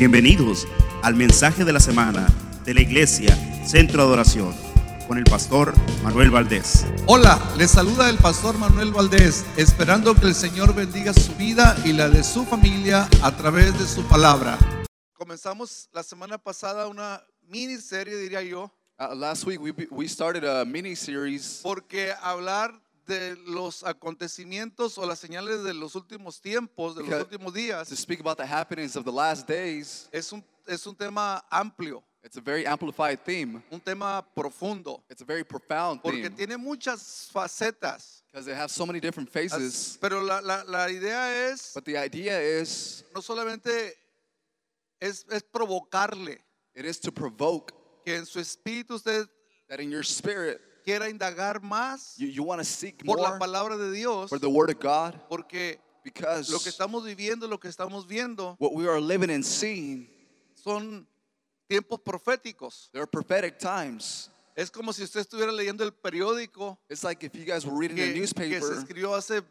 Bienvenidos al mensaje de la semana de la iglesia Centro de Adoración con el pastor Manuel Valdés. Hola, les saluda el pastor Manuel Valdés, esperando que el Señor bendiga su vida y la de su familia a través de su palabra. Comenzamos la semana pasada una miniserie, diría yo, Uh, last week we, we started a mini series porque hablar de los acontecimientos o las señales de los últimos tiempos, de los Because- últimos to días, speak about the happenings of the last days. es un, es un tema amplio, It's a very amplified theme. un tema profundo, It's a very profound porque theme tiene muchas facetas. because they have so many different faces. Pero la, la- la idea es But the idea is no solamente es, es provocarle it is to provoke que en su espíritu usted that in your spirit quiera indagar más you, you want to seek por la more palabra de Dios, for the word of God porque because lo que estamos viviendo, lo que estamos viendo, what we are living and seeing, son tiempos proféticos. there are prophetic times. Es como si usted estuviera leyendo el periódico It's like if you guys were reading a que, que se newspaper escribió hace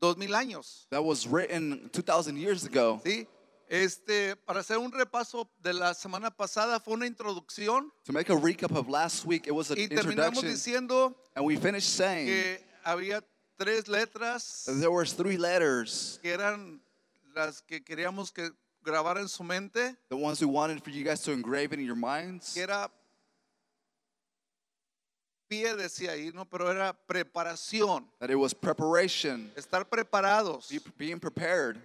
dos mil años. that was written 2,000 years ago. ¿sí? Este, para hacer un repaso de la semana pasada fue una introducción. To make a recap of last week, it was an y terminamos introduction, diciendo and we finished saying que había tres letras There was three letters, que eran las que queríamos que grabara en su mente, the ones we wanted for you guys to engrave it in your minds. que era pie decía ahí, ¿no? Pero era preparación, That it was preparation, estar preparados, be, being prepared,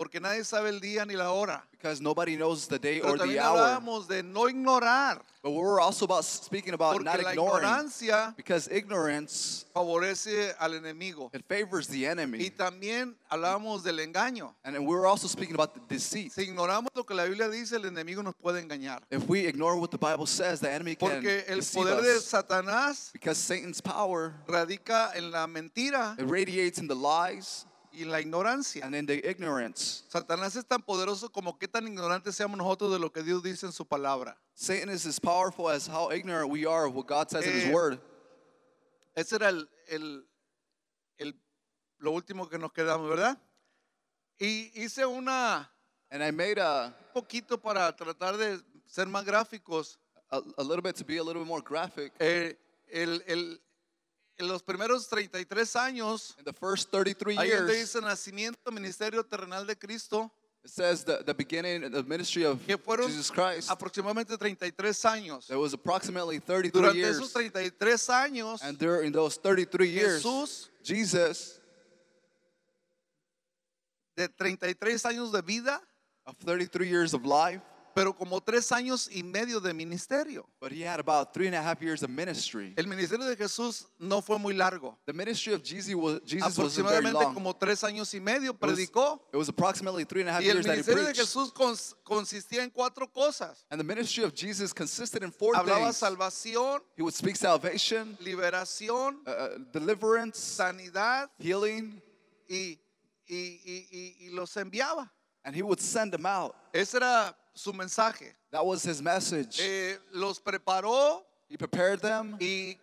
porque nadie sabe el día ni la hora. because nobody knows the day Pero or the hour. hablábamos de no ignorar, But we're also about speaking about porque not la ignoring, ignorancia because ignorance favorece al enemigo. it favors the Y enemy. también hablábamos del engaño. And we're also speaking about the deceit. Si ignoramos lo que la Biblia dice, el enemigo nos puede engañar. If we ignore what the Bible says, the enemy can Porque el deceive poder de us. Satanás Because Satan's power radica en la mentira it radiates in the lies y la ignorancia. and in the ignorance. Satanás es tan poderoso como qué tan ignorantes seamos nosotros de lo que Dios dice en su palabra. Satan is as powerful as how ignorant we are of what God says in Eh, His Word. Ese era el, el- el- lo último que nos quedamos, ¿verdad? Y hice una And I made a, un poquito para tratar de ser más gráficos. a, a little bit to be a little bit more graphic. Eh, el- el- en los primeros 33 años, In the first 33 ahí donde years, dice nacimiento, ministerio terrenal de Cristo, it says the, the beginning of the ministry of que fueron Jesus Christ. aproximadamente 33 años. There was approximately 33 Durante years. esos 33 años, And during those 33 years, Jesús, Jesus, de 33 años de vida, of 33 years of life, pero como tres años y medio de ministerio. but he had about three and a half years of ministry. El ministerio de Jesús no fue muy largo. The ministry of Jesus was, Jesus wasn't very Aproximadamente como tres años y medio It was, predicó. it was approximately three and a half Y el years that he ministerio de. Jesús cons- consistía en cuatro cosas. And the ministry of Jesus consisted in four Hablaba things. salvación, He would speak salvation, liberación, uh, uh, deliverance, sanidad healing, y, y- y- y- y los enviaba. and he would send them out. Ese era su mensaje. That was his message. Eh, los preparó He prepared them, y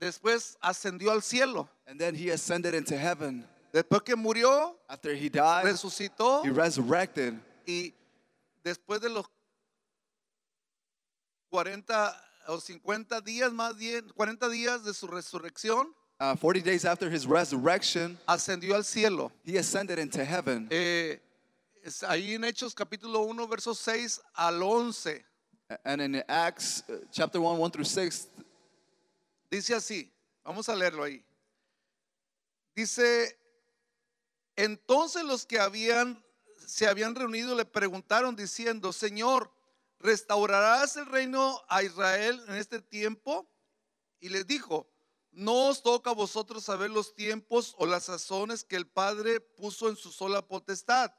después ascendió al cielo. and then he ascended into heaven. Después que murió, After he died, resucitó he resurrected. y después de los 40 o 50 días más bien, 40 días de su resurrección, Uh, 40 days after his resurrection, ascendió al cielo. he ascended into heaven. Eh, ahí en Hechos capítulo 1, versos 6 al 11, And in Acts uh, chapter 1, 1 through 6, dice así, vamos a leerlo ahí. Dice, entonces los que habían, se habían reunido le preguntaron diciendo, Señor, ¿restaurarás el reino a Israel en este tiempo? Y les dijo, no os toca a vosotros saber los tiempos o las sazones que el Padre puso en su sola potestad,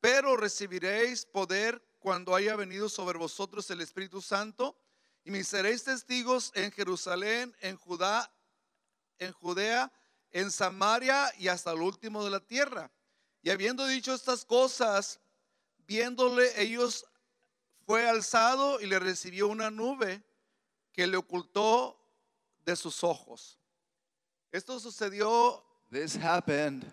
pero recibiréis poder cuando haya venido sobre vosotros el Espíritu Santo y me seréis testigos en Jerusalén, en Judá, en Judea, en Samaria y hasta el último de la tierra. Y habiendo dicho estas cosas, viéndole ellos fue alzado y le recibió una nube que le ocultó de sus ojos. Esto sucedió this happened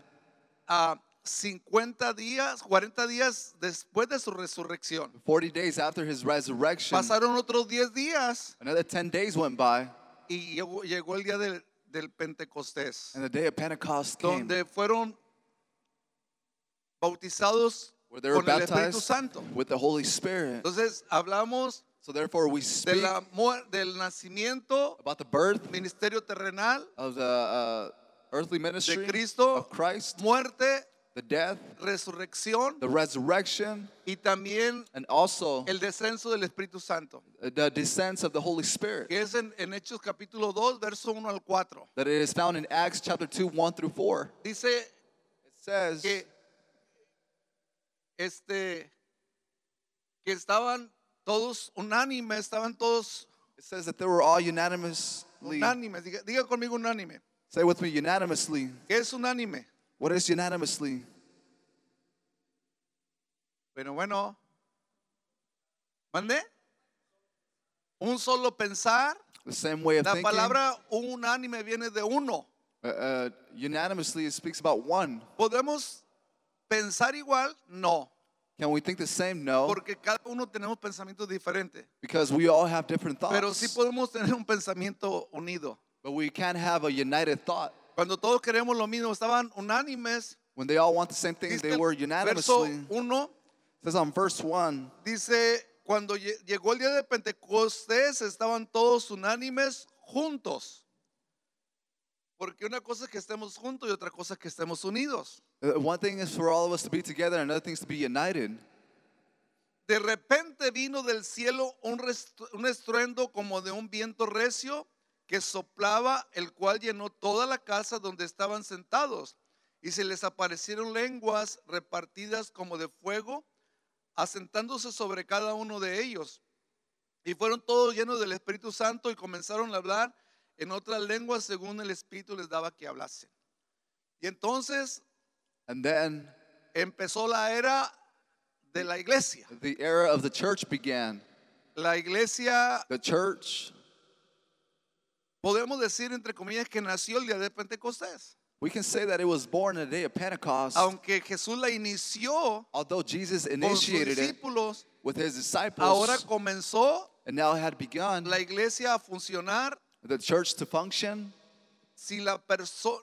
50 días, 40 días después de su resurrección. 40 days after his resurrection, Pasaron otros 10 días another 10 days went by, y llegó, llegó el día del, del Pentecostés, and the day of Pentecost came, donde fueron bautizados where they were con el Espíritu baptized Santo. with the Holy Spirit. Entonces hablamos So therefore, we de speak la muer- del nacimiento, about the birth ministerio terrenal of the uh, earthly de ministry Cristo, of Christ, muerte, the death, resurrección the resurrection, y también and also el descenso del Espíritu Santo, the descent of the Holy Spirit. que es en, en Hechos capítulo 2, verso 1 al 4. That it is found in Acts chapter 2, 1 through 4. Dice It says que este que estaban todos unánimes, estaban todos it says that they were all unanimously. unánimes. Diga, diga conmigo unánime. Say with me, unanimously. ¿Qué es unánime? What is unanimously? Bueno, bueno. ¿Mande? Un solo pensar. The same way of La thinking. palabra unánime viene de uno. Uh, uh, unanimously, it speaks about one. ¿Podemos pensar igual? No, Can we think the same? No, porque cada uno tenemos pensamientos diferentes. because we all have different Pero sí thoughts. podemos tener un pensamiento unido. But we can't have a united thought. Cuando todos queremos lo mismo, estaban unánimes. When they all want the same thing, they were verso unanimously. 1 It says on verse 1, dice, cuando lle- llegó el día de Pentecostés, estaban todos unánimes juntos. Porque una cosa es que estemos juntos y otra cosa es que estemos unidos. uh, one thing is for all of us to be together, and another thing is to be united. De repente vino del cielo un, un estruendo como de un viento recio que soplaba, el cual llenó toda la casa donde estaban sentados. Y se les aparecieron lenguas repartidas como de fuego, asentándose sobre cada uno de ellos. Y fueron todos llenos del Espíritu Santo y comenzaron a hablar en otras lenguas según el Espíritu les daba que hablasen. Y entonces And then empezó la era de la iglesia. the era of the church began. La iglesia, The church, podemos decir entre comillas que nació el día de Pentecostés. we can say that it was born on the day of Pentecost. Aunque Jesús la inició Although Jesus con sus initiated it discípulos, with his disciples, ahora comenzó and now it had begun la iglesia a funcionar the church to function sin la,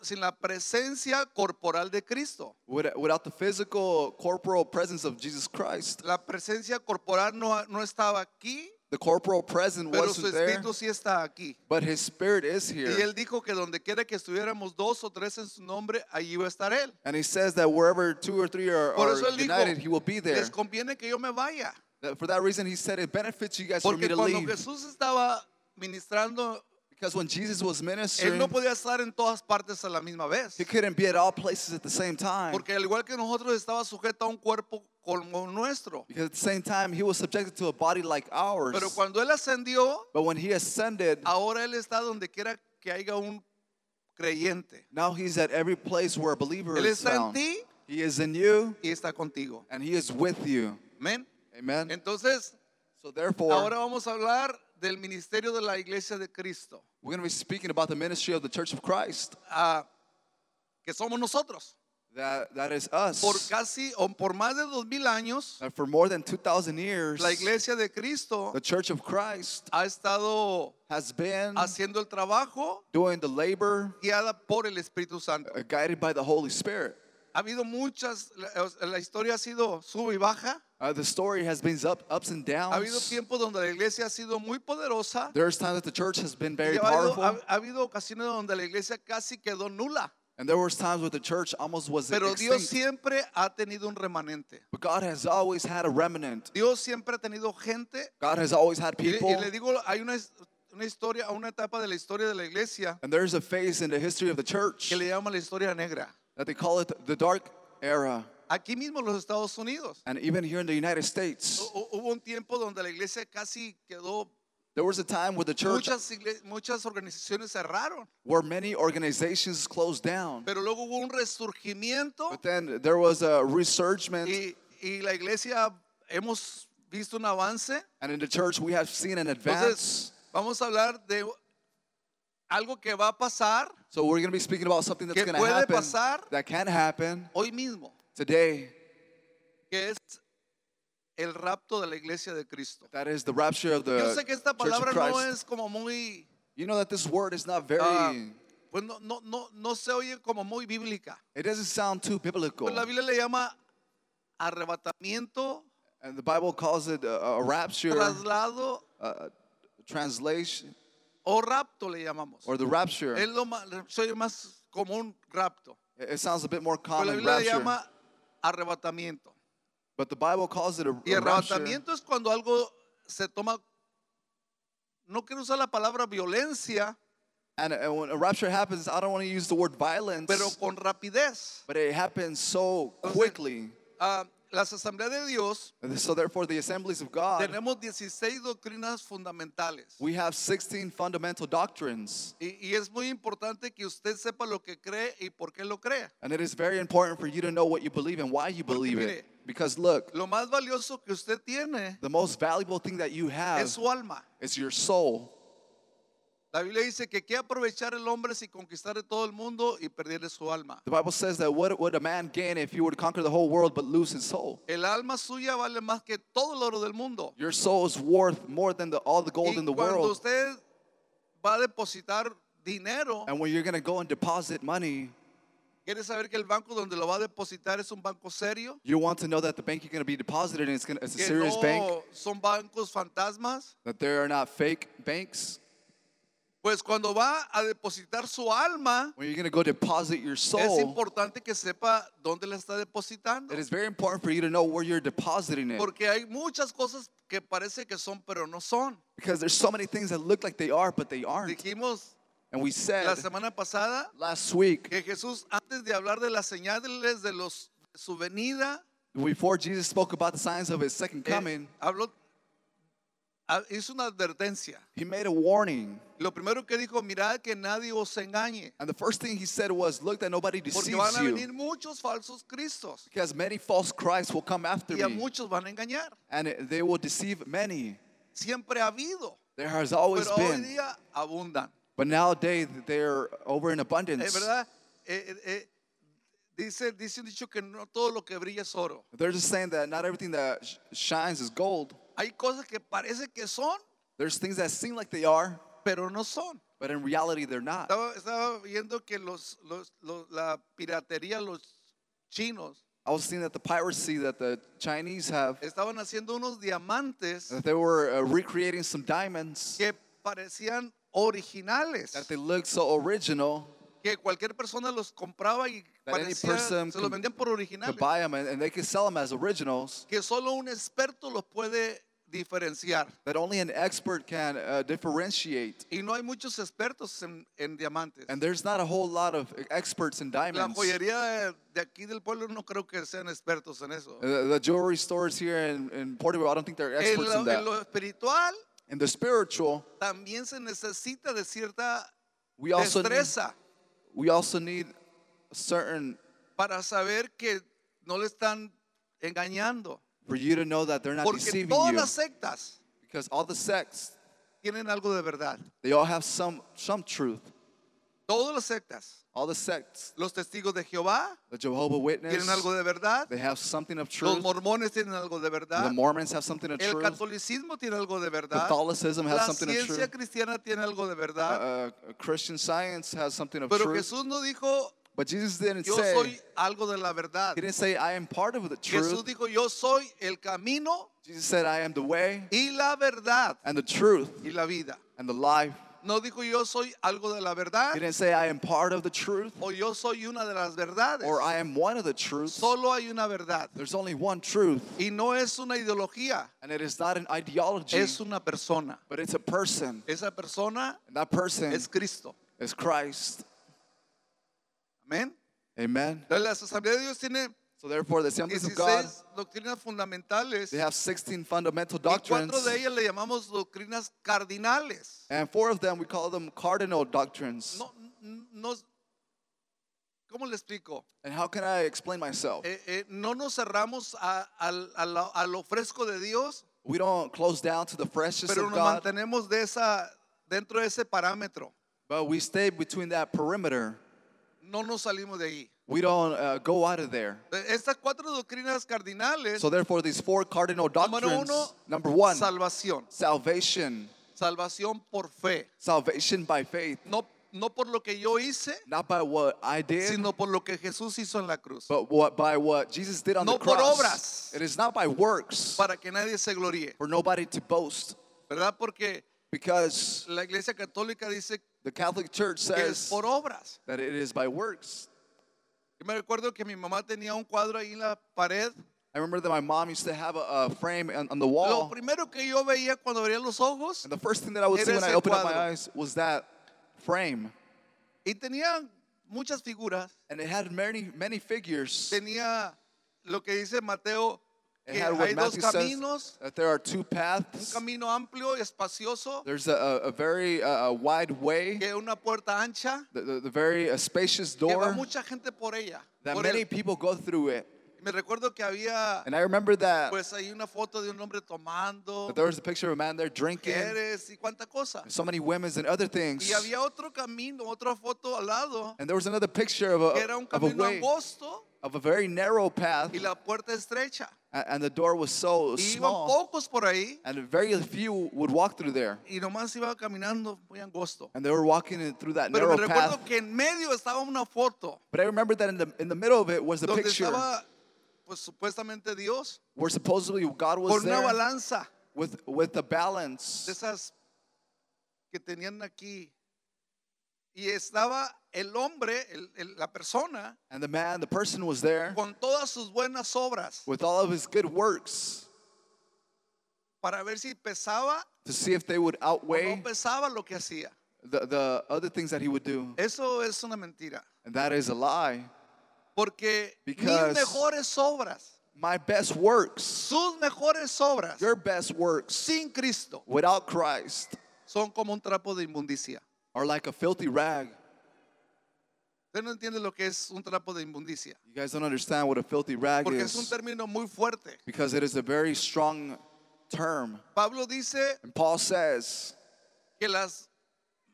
sin la presencia corporal de Cristo. with- without the physical, corporal presence of Jesus Christ. La presencia corporal no, no estaba aquí, The corporal presence pero su wasn't there, espíritu sí está aquí. but his spirit is Y here. él dijo que donde quiera que estuviéramos dos o tres en su nombre, allí iba a estar él. And he says that wherever two or three are, Por are eso él united, he will dijo, be there. les conviene que yo me vaya. That- For that reason, he said it benefits you guys for me Porque to cuando leave. Jesús estaba ministrando, Because when Jesus was él ministering, no podía estar en todas partes a la misma vez. he couldn't be at all places at the same time. Porque al igual que nosotros estaba sujeto a un cuerpo como nuestro. Because at the same time, he was subjected to a body like ours. Pero cuando él ascendió, But when he ascended, ahora él está donde quiera que haya un creyente. now he's at every place where a believer Él is está en found. ti He is in you, y está contigo. and he is with you. Amén. Amen. Entonces, So therefore, ahora vamos a hablar del ministerio de la iglesia de Cristo, we're going to be speaking about the ministry of the Church of Christ. ah, que somos nosotros. That, that is us. Por casi o por más de dos mil años, That for more than 2,000 years, la iglesia de Cristo the Church of Christ ha estado has been haciendo el trabajo doing the labor guiada por el Espíritu Santo. uh, guided by the Holy Spirit. Ha habido muchas, la, la historia ha sido sube y baja. Uh, the story has been up, ups and Ha habido downs. tiempos donde la iglesia ha sido muy poderosa. There's times that the church has been Y very ha, habido, powerful, ha- ha habido ocasiones donde la iglesia casi quedó nula. And there was times where the church almost was Pero Dios extinct. siempre ha tenido un remanente. But God has always had a remnant. Dios siempre ha tenido gente. God has always had Y, le- people. y le digo, hay una, una historia, una etapa de la historia de la iglesia And there's a phase in the history of the church que le llama la historia negra. that they call it the dark era. Aquí mismo en los Estados Unidos. And even here in the United States, Hu- Hubo un tiempo donde la iglesia casi quedó, there was a time where the church, muchas, muchas organizaciones cerraron, where many organizations closed down. pero luego hubo un resurgimiento But then there was a resurgence, y, y la iglesia hemos visto un avance. and in the church we have seen an Entonces, advance. vamos a hablar de algo que va a pasar So we're going to be speaking about something that's going to happen, pasar that can happen hoy mismo. Today, que es el rapto de la iglesia de Cristo. that is the rapture of the Yo sé que esta palabra no es como muy, You know that this word is not very, ah, pues no, no, no, no se oye como muy bíblica. it doesn't sound too biblical. Pues la Biblia le llama arrebatamiento, And the Bible calls it a, a rapture, traslado a translation, o rapto le llamamos. or the rapture. Es lo más, se oye más como un rapto. It sounds a bit more Pero la common, Biblia le rapture. llama arrebatamiento. But the Bible calls it a, Y a rapture. arrebatamiento es cuando algo se toma, no quiero usar la palabra violencia, And, and when a rapture happens, I don't want to use the word violence, pero con rapidez. but it happens so quickly. Ah, las asambleas de Dios And so therefore, the assemblies of God, tenemos 16 doctrinas fundamentales. we have 16 fundamental doctrines. Y, y es muy importante que usted sepa lo que cree y por qué lo cree. And it is very important for you to know what you believe and why you believe mire, it. Because look, Lo más valioso que usted tiene the most valuable thing that you have es su alma. is your soul. La Biblia dice que qué aprovechar el hombre si conquistare todo el mundo y perdiere su alma. The Bible says that what would a man gain if he were to conquer the whole world but lose his soul? El alma suya vale más que todo el oro del mundo. Your soul is worth more than the, all the gold Y in the cuando world. usted va a depositar dinero, And when you're going to go and deposit money, quiere saber que el banco donde lo va a depositar es un banco serio, you want to know that the bank you're going to be deposited in is gonna, it's a que serious bank, no son bancos fantasmas. that there are not fake banks. Pues cuando va a depositar su alma, When you're going to go deposit your es soul, importante que sepa dónde la está depositando. it is very important for you to know where you're depositing it. Porque hay muchas cosas que parece que son, pero no son. Because there's so many things that look like they are, but they aren't. Dijimos And we la said semana pasada last week, que Jesús, antes de hablar de las señales de los, su venida, before Jesus spoke about the signs of his second eh, coming, habló, hizo una advertencia. he made a warning. Lo primero que dijo, mirad que nadie os engañe, And the first thing he said was, Look that nobody porque deceives van a you. venir muchos falsos cristos Because many false Christs will come after y a me, muchos van a engañar. and they will deceive many. Siempre ha habido, There has always pero hoy been. día abundan. But nowadays, they're over in Es abundance. verdad, Eh, eh, eh, dice, dice un dicho que no todo lo que brilla es oro. They're just saying that not everything that shines is gold. Hay cosas que parece que son, There's things that seem like they are, pero no son. but in reality, they're not. Estaba, estaba viendo que los, los- los- la piratería, los chinos, I was seeing that the piracy that the Chinese have, estaban haciendo unos diamantes that they were uh, recreating some diamonds, que parecían originales, that they looked so original, que cualquier persona los compraba y parecía, se los vendían por originales, buy them, and, and they could sell them as originals, que solo un experto los puede diferenciar. that only an expert can uh, differentiate. Y no hay muchos expertos en, en diamantes. And there's not a whole lot of experts in La diamonds. joyería de aquí del pueblo no creo que sean expertos en eso. The jewelry stores here in, in Portugal, I don't think they're En experts lo, in that. en lo espiritual In the spiritual, también se necesita de cierta we also need, destreza we also need a certain para saber que no le están engañando. for you to know that they're not Porque deceiving todas you. las sectas Because all the sects, tienen algo de verdad. they all have some some truth. Todas las sectas. All the sects, Los testigos de Jehová the Jehovah Witness, tienen algo de verdad. they have something of Los truth. mormones tienen algo de The verdad. Mormons have something of El truth. catolicismo tiene algo de verdad. Catholicism has La something of ciencia truth. cristiana tiene algo de Uh, verdad. uh, Christian science has something of Pero truth. Jesús no dijo, But Jesus didn't yo say, soy algo de la verdad. He didn't say, I am part of the Jesús truth. dijo, yo soy el camino Jesus said, I am the way y la verdad and the truth y la vida. and the life. No dijo yo soy algo de la verdad He didn't say, I am part of the truth o yo soy una de las verdades. or I am one of the truths. Solo hay una verdad. There's only one truth, Y no es una ideología, and it is not an ideology, es una persona. but it's a person. Esa persona And that person es Cristo. is Christ. Amén. Amen. Entonces, las asambleas de Dios tienen So therefore, the assemblies of God, doctrinas fundamentales they have 16 fundamental y cuatro doctrines, de ellas le llamamos doctrinas cardinales. and four of them we call them cardinal doctrines. No, no, ¿Cómo le explico? And how can I explain myself? Eh, eh, no nos cerramos a, al- a a lo fresco de Dios, We don't close down to the freshness pero of nos God, mantenemos de esa, dentro de ese parámetro. but we stay between that perimeter. No nos salimos de ahí. We don't uh, go out of there. Estas cuatro doctrinas cardinales, So therefore, these four cardinal número doctrines. uno, Number one, salvación. salvation. Salvación por fe. Salvation by faith. No, no por lo que yo hice, Not by what I did, sino por lo que Jesús hizo en la cruz. but what, by what Jesus did on No the por cross. obras. It is not by works Para que nadie se gloríe. for nobody to boast. ¿Verdad? Porque Because la iglesia católica dice the Catholic Church que es says por obras. that it is by works. Yo me recuerdo que mi mamá tenía un cuadro ahí en la pared. I remember that my mom used to have a, a frame on, on the Lo wall. primero que yo veía cuando abría los ojos And the first thing that I would see when I opened up my cuadro. eyes was that frame. y tenía muchas figuras. And it had many, many figures. Tenía lo que dice Mateo, It que had what hay dos Matthew caminos, that there are two un paths. camino amplio y espacioso, There's a, a, a very uh, a wide way, que una puerta ancha, the, the, the very uh, spacious que va door mucha gente por ella. that por many él. people go through it. Me recuerdo que había And I remember that, pues ahí una foto de un hombre tomando, that there was a picture of a man there drinking, mujeres y cuánta cosa. so many women and other things. Y había otro camino, otra foto al lado, And there was another picture of que a, era un of a way, angosto of a very narrow path, y la puerta estrecha. and the door was so Y small, pocos por ahí and very few would walk through there. y nomás iba caminando muy angosto. And they were walking through that Pero narrow me path. que en medio estaba una foto But I remember that in the in the middle of it was a donde picture estaba pues supuestamente Dios where supposedly God was con una there balanza with with the balance. de esas que tenían aquí. Y estaba el hombre, el- el- la persona, and the man, the person was there con todas sus buenas obras with all of his good works para ver si pesaba to see if they would o outweigh no pesaba lo que hacía. the, the other things that he would do. Eso es una mentira. And that is a lie. Porque Because- mis mejores obras, My best works, sus mejores obras, your best works sin Cristo, without Christ son como un trapo de inmundicia. are like a filthy rag. Usted no entiende lo que es un trapo de inmundicia. You guys don't understand what a filthy rag Porque es un is término muy fuerte. because it is a very strong term. Pablo dice And Paul says que las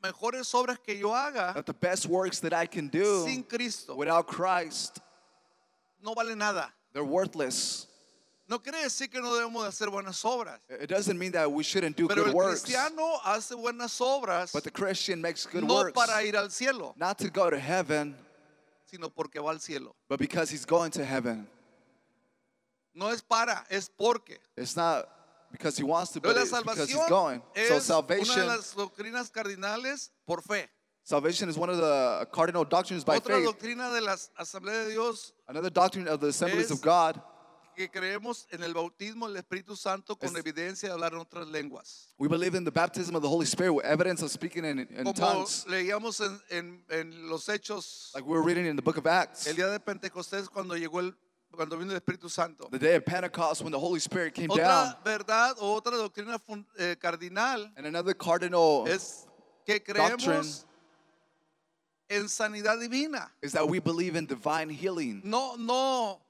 mejores obras que yo haga that the best works that I can do sin Cristo without Christ, no vale nada. they're worthless. No quiere decir que no debemos de hacer buenas obras. It doesn't mean that we shouldn't do Pero good el works, cristiano hace buenas obras but the Christian makes good no works para ir al cielo, not to go to heaven, sino porque va al cielo. but because he's going to heaven. No es para, es porque. It's not because he wants to, but la it's because he's salvación going. So es una de salvation, las doctrinas cardinales por fe. salvation is one of the cardinal doctrines by Otra faith. doctrina de las asambleas de Dios Another doctrine of the assemblies Es- of God. Que creemos en el bautismo del Espíritu Santo con evidencia de hablar en otras lenguas. We believe in the baptism of the Holy Spirit with evidence of speaking in, in Como tongues. leíamos en, en- en los hechos Like we were reading in the book of Acts. el día de Pentecostés cuando llegó el cuando vino el Espíritu Santo. The day of Pentecost when the Holy Spirit came down. Otra verdad o otra doctrina fun- eh, cardinal And another cardinal es que Doctrine. creemos en sanidad divina. is that we believe in divine healing. No, no,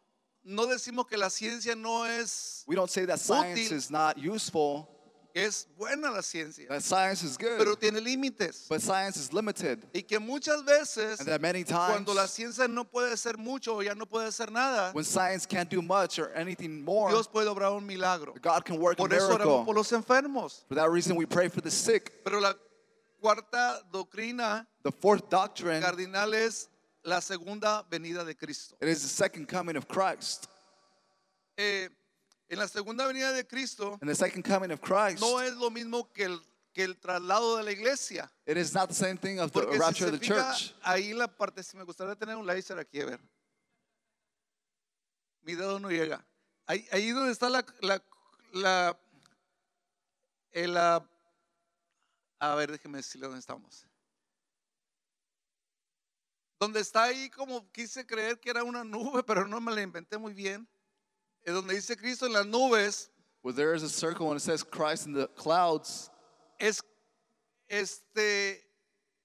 no decimos que la ciencia no es, We don't say that science Útil. is not useful, es buena la ciencia, that science is good, pero tiene límites. but science is limited. Y que muchas veces, And that many times, cuando la ciencia no puede hacer mucho o ya no puede hacer nada, when science can't do much or anything more, Dios puede obrar un milagro. God can work a Por eso oramos miracle. por los enfermos. For that reason, we pray for the sick. Pero la cuarta doctrina The fourth doctrine, cardinal es la segunda venida de Cristo. it is the second coming of Christ. Eh, en la segunda venida de Cristo And the second coming of Christ, no es lo mismo que el, que el traslado de la iglesia. it is not the same thing of the Porque si rapture se of the fija, church. ahí la parte, si me gustaría tener un láser aquí, a ver. Mi dedo no llega. Ahí, ahí donde está la, la, la, el, la- a ver, déjeme decirle dónde estamos. Donde está ahí como quise creer que era una nube, pero no me la inventé muy bien. Es donde dice Cristo en las nubes, Where there is a circle and it says Christ in the clouds, es este,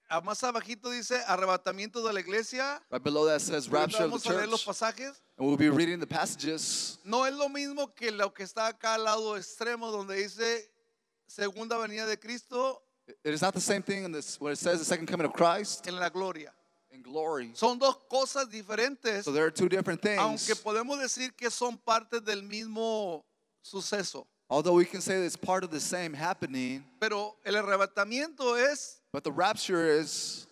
a más abajito dice arrebatamiento de la iglesia. right below that says rapture of Vamos the a leer los church. pasajes. And we'll be reading the passages. No es lo mismo que lo que está acá al lado extremo donde dice segunda venida de Cristo It is not the same thing in this, where it says the second coming of Christ en la gloria. In glory. Son dos cosas diferentes, So there are two different aunque things. podemos decir que son parte del mismo suceso. Although we can say it's part of the same happening, Pero el arrebatamiento es but the rapture is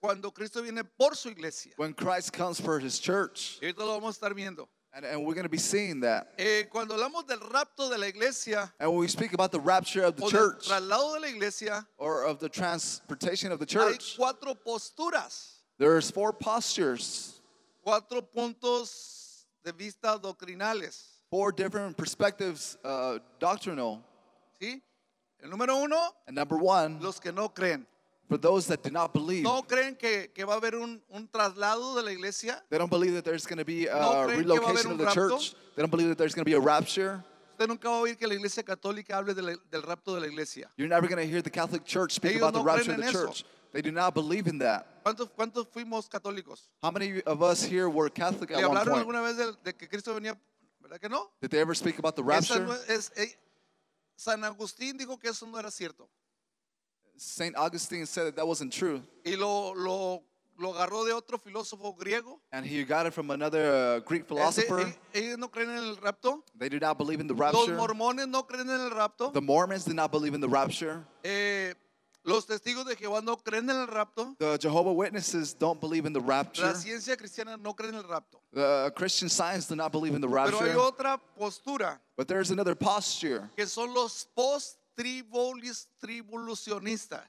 cuando Cristo viene por su iglesia. when Christ comes for his church. Y ahorita lo vamos a estar viendo. And, and we're going to be seeing that. Eh, cuando hablamos del rapto de la iglesia And when we speak about the rapture of the o del church traslado de la iglesia, or of the transportation of the hay church, cuatro posturas, there's four postures, cuatro puntos de vista doctrinales. four different perspectives uh, doctrinal. ¿sí? El número uno, And number one, los que no creen. For those that do not believe, No creen que, que va a haber un, un traslado de la iglesia. they don't believe that there's going to be a No creen que va a haber relocation un of the rapto. church. They don't believe that there's going to be a rapture. Usted nunca va a oír que la iglesia católica hable de la- del rapto de la iglesia. You're never going to hear the Catholic Church speak Ellos about the no rapture creen of the en eso. church. They do not believe in that. ¿Cuántos, cuántos fuimos católicos? How many of us here were Catholic ¿Le at one hablaron point? alguna vez de, de que Cristo venía? ¿Verdad que no? Did they ever speak about the Esa rapture? no es- eh, San Agustín dijo que eso no era cierto. St. Augustine said that that wasn't true. Y lo, lo, lo agarró de otro filósofo griego. And he got it from another uh, Greek Ese- philosopher. e- ellos no creen en el rapto. They do not believe in the Los rapture. mormones no creen en el rapto. The Mormons do not believe in the rapture. Eh, los testigos de Jehová no creen en el rapto. The Jehovah Witnesses don't believe in the rapture. La ciencia cristiana no cree en el rapto. The Christian Science do not believe in the Pero hay rapture. otra postura But there's another posture. que son los post-tribulacionistas.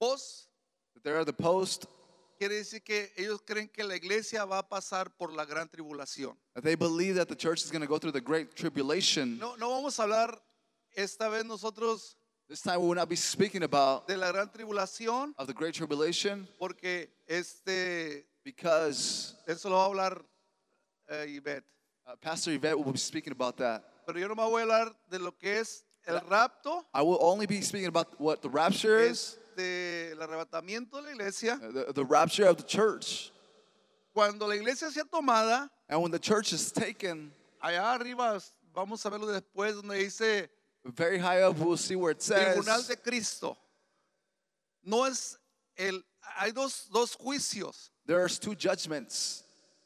Post There are the post. quiere decir que ellos creen que la iglesia va a pasar por la gran tribulación. They believe that the church is going to go through the great tribulation. No, no vamos a hablar esta vez nosotros This time we will not be speaking about de la gran tribulación of the great tribulation porque este because eso lo va a hablar eh, Ivette. uh, Pastor Yvette will be speaking about that. Pero yo no me voy a hablar de lo que es el rapto, I will only be speaking about what the rapture is, este, el arrebatamiento de la iglesia. uh, the, the rapture of the church. Cuando la iglesia sea tomada, And when the church is taken allá arriba, vamos a verlo después, donde dice very high up, we'll see where it says Tribunal de Cristo. No es el, hay dos, dos juicios. there's two judgments.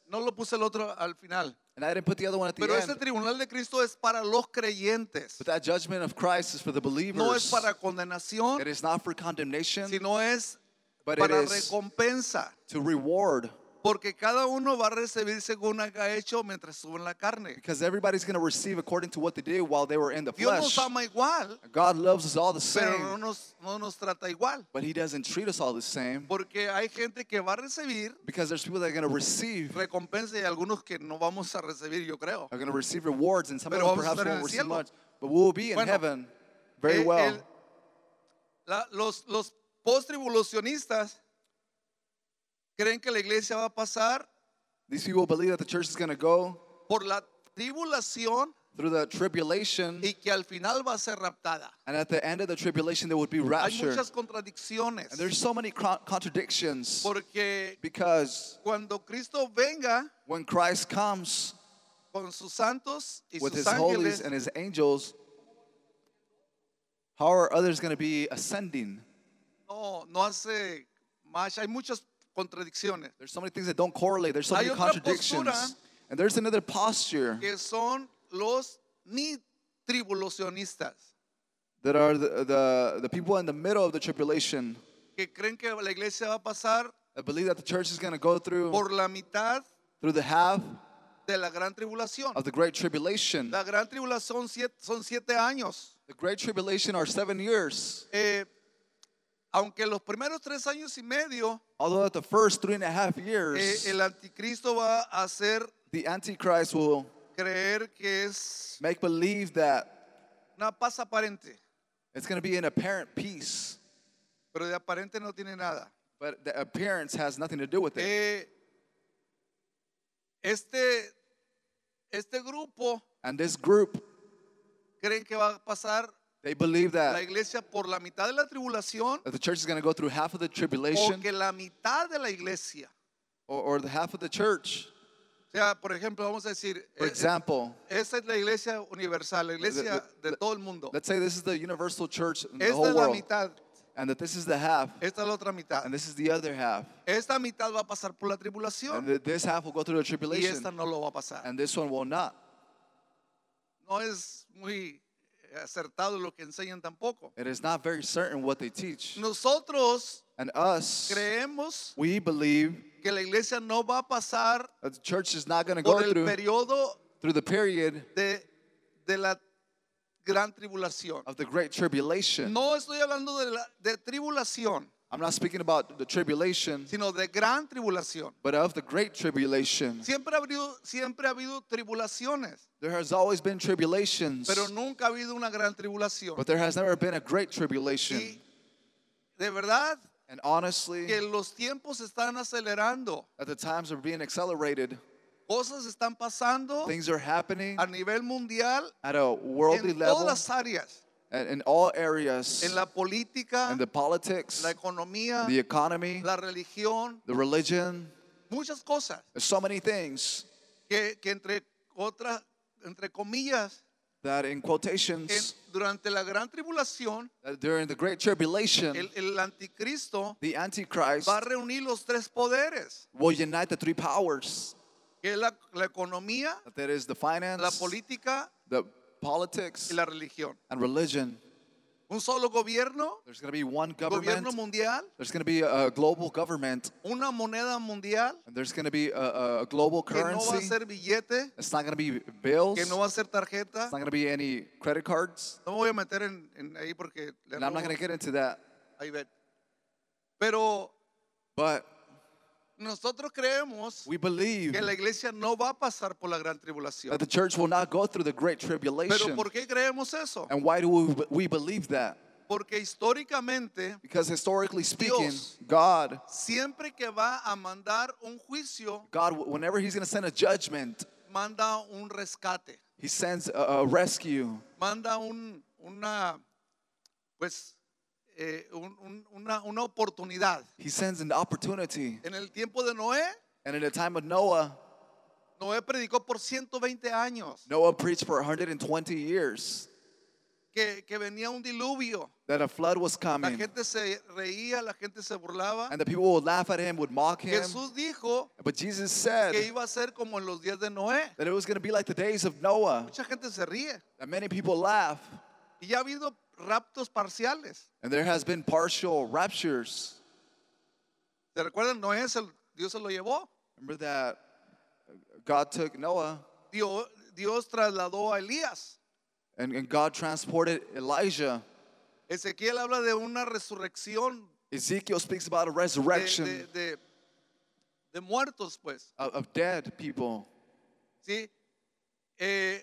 No lo puse el otro al final. And I didn't put the other one at the Pero ese end. tribunal de Cristo es para los creyentes. But that judgment of Christ is for the believers. No es para condenación, It is not for condemnation, sino es but it para is recompensa. to reward. Porque cada uno va a recibir según haya hecho mientras estuvo en la carne. Because everybody's going to receive according to what they did while they were in the Dios nos flesh. ama igual, God loves us all the pero no same, nos, no nos trata igual. but He doesn't treat us all the same. Porque hay gente que va a recibir Because there's people that are going to receive, recompensa y algunos que no vamos a recibir, yo creo. are going to receive rewards, and some Pero of them perhaps won't el receive much. But we'll be in Bueno, heaven very Eh, well. el- la- los los post-tribulacionistas creen que la iglesia va a pasar These people believe that the church is going to go por la tribulación through the tribulation, y que al final va a ser raptada. and at the end of the tribulation, there would be Hay rapture. muchas contradicciones And there's so many contradictions porque because cuando Cristo venga when Christ comes con sus santos y with sus his holies and his angels, how are others going to be ascending? no, no hace más. Hay muchas contradicciones There's so many things that don't correlate. There's so Hay many otra contradictions. postura And there's another posture que son los ni tribulacionistas that are the, the, the people in the middle of the tribulation que creen que la iglesia va a pasar that believe that the church is going to go through por la mitad through the half de la gran tribulación. of the great tribulation. La gran tribulación siete- son siete años. The great tribulation are seven years. Eh, aunque los primeros tres años y medio Although at the first three and a half eh, years, el anticristo va a hacer the Antichrist will creer que es make believe that una paz aparente, it's going to be an apparent peace, pero de aparente no tiene nada. but the appearance has nothing to do with it. Eh, este, este grupo And this group, creen que va a pasar they believe la that, iglesia por la mitad de la tribulación that the church is going to go through half of the o tribulation que la mitad de la iglesia. or, or the half of the church. O sea, por ejemplo, vamos a decir, For eh, example, esta es la iglesia universal, la iglesia de todo el mundo. let's say this is the universal church in the whole la world. mitad. and that this is the half, esta es la otra mitad. and this is the other half. Esta mitad va a pasar por la tribulación th- this half will go through the y tribulation, esta no lo va a pasar. and this one will not. No es muy acertado lo que enseñan tampoco. It is not very certain what they teach. Nosotros And us, creemos we believe que la iglesia no va a pasar the church is not going to go el through periodo through the period de, de la gran tribulación. of the great tribulation. No estoy hablando de, la, de tribulación, I'm not speaking about the tribulation, sino de gran tribulación. but of the great tribulation. Siempre ha habido, siempre ha habido tribulaciones, There has always been tribulations, pero nunca ha habido una gran tribulación. but there has never been a great tribulation. Y de verdad And honestly, que los tiempos están acelerando, at the times are being accelerated, cosas están pasando things are happening a nivel mundial at a worldly en level, todas las áreas, in all areas, en la política, in the politics, la economía, the economy, la religión, the religion. muchas cosas. There's so many things que, que entre otras, entre comillas, that in en- quotations, durante la gran tribulación, that during the great tribulation, el, el anticristo the Antichrist va a reunir los tres poderes, will unite the three powers. que la, la economía, That is the finance, la política the politics, y la religión. and religion. Un solo gobierno, There's going to be one gobierno government. mundial, There's going to be a, global government. una moneda mundial And there's going to be a, a, global que no va a currency. ser billete, It's not going to be bills. que no va a ser tarjeta. It's not going to be any credit cards. No me voy a meter en, en ahí porque And I'm not going to get into that. ahí ven. Pero But nosotros creemos we believe que la iglesia no va a pasar por la gran tribulación. that the church will not go through the great Pero tribulation. ¿por qué creemos eso? And why do we, we believe that? Porque históricamente, Because historically speaking, Dios. God, siempre que va a mandar un juicio, God, whenever He's going to send a judgment, manda un rescate, He sends a, a rescue. manda un, una, pues, eh, un- un- una, una oportunidad. He sends an opportunity. En el tiempo de Noé, And in the time of Noah, Noé predicó por 120 años Noah preached for 120 years que, que venía un diluvio. that a flood was La coming. gente se reía, la gente se burlaba. And the people would laugh at him, would mock him. Jesús dijo But Jesus que said iba a ser como en los días de Noé. that it was going to be like the days of Noah, Mucha gente se ríe. that many people laugh. Y ya ha habido raptos parciales. And there has been partial raptures. ¿Se recuerdan? Noé, se- Dios se lo llevó. Remember that God took Noah Dios, Dios trasladó a Elías. and, and God transported Elijah. Ezequiel habla de una resurrección Ezekiel speaks about a de, resurrection de- de- de muertos, pues. of, of dead people. ¿sí? Eh,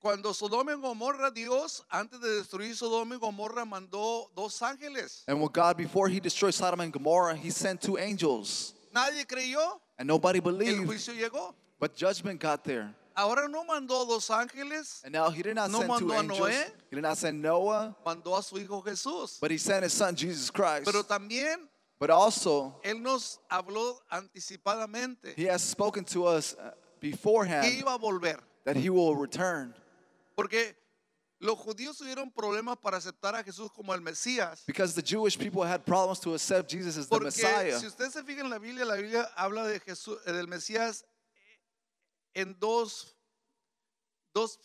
cuando Sodoma y Gomorra, Dios, antes de destruir Sodoma y Gomorra, mandó dos ángeles. And when God, before he destroyed Sodom and Gomorrah, he sent two angels. Nadie creyó, And nobody el believed. juicio llegó. But judgment got there. Ahora no mandó dos ángeles, And now he did not No send two a angels. Noé. He did not send Noah, mandó a su hijo Jesús. but he sent his son Jesus Christ. Pero también But also, Él nos habló anticipadamente he has spoken to us uh, que beforehand iba a volver. that he will return. Porque los judíos tuvieron problemas para aceptar a Jesús como el Mesías. Because the Jewish people had problems to accept Jesus as the Porque Messiah. si usted se fija en la Biblia, la Biblia habla de Jesús, eh, del Mesías en dos, dos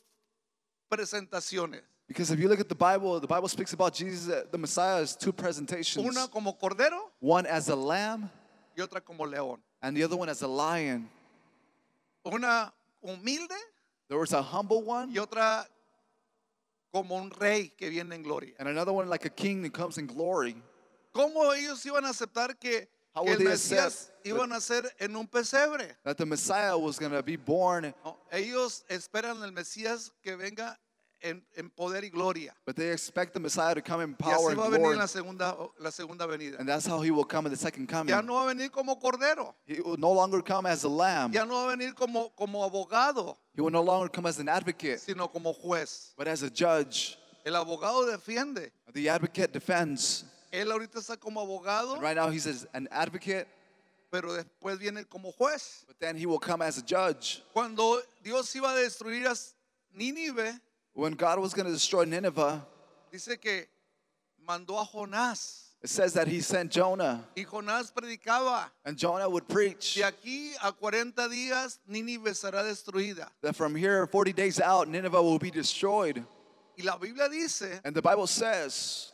presentaciones. Because if you look at the Bible, the Bible speaks about Jesus, uh, the Messiah, as two presentations. Una como cordero One as a lamb, y otra como león. and the other one as a lion. Una humilde There was a humble one, y otra como un rey que viene en gloria. and another one like a king that comes in glory. ¿Cómo ellos iban a aceptar que, How que el they Mesías iban a ser en un pesebre? That the Messiah was going to be born, No, ellos esperan al Mesías que venga en, en poder y gloria. but they expect the Messiah to come in Y power así and va a venir glory. en la segunda, la segunda venida. And that's how he will come in the second coming. Ya no va a venir como cordero. He will no longer come as a lamb. Ya no va a venir como, como abogado, He will no longer come as an advocate, sino como juez. but as a judge. El abogado defiende. The advocate defends. Él ahorita está como abogado, And right now he's as an advocate, pero después viene como juez. but then he will come as a judge. Cuando Dios iba a destruir a Nínive, When God was going to destroy Nineveh, dice que mandó a Jonás. It says that he sent Jonah, y Jonás predicaba. and Jonah would preach De aquí a 40 días, Nínive será destruida. that from here, 40 days out, Nineveh will be destroyed. Y la Biblia dice And the Bible says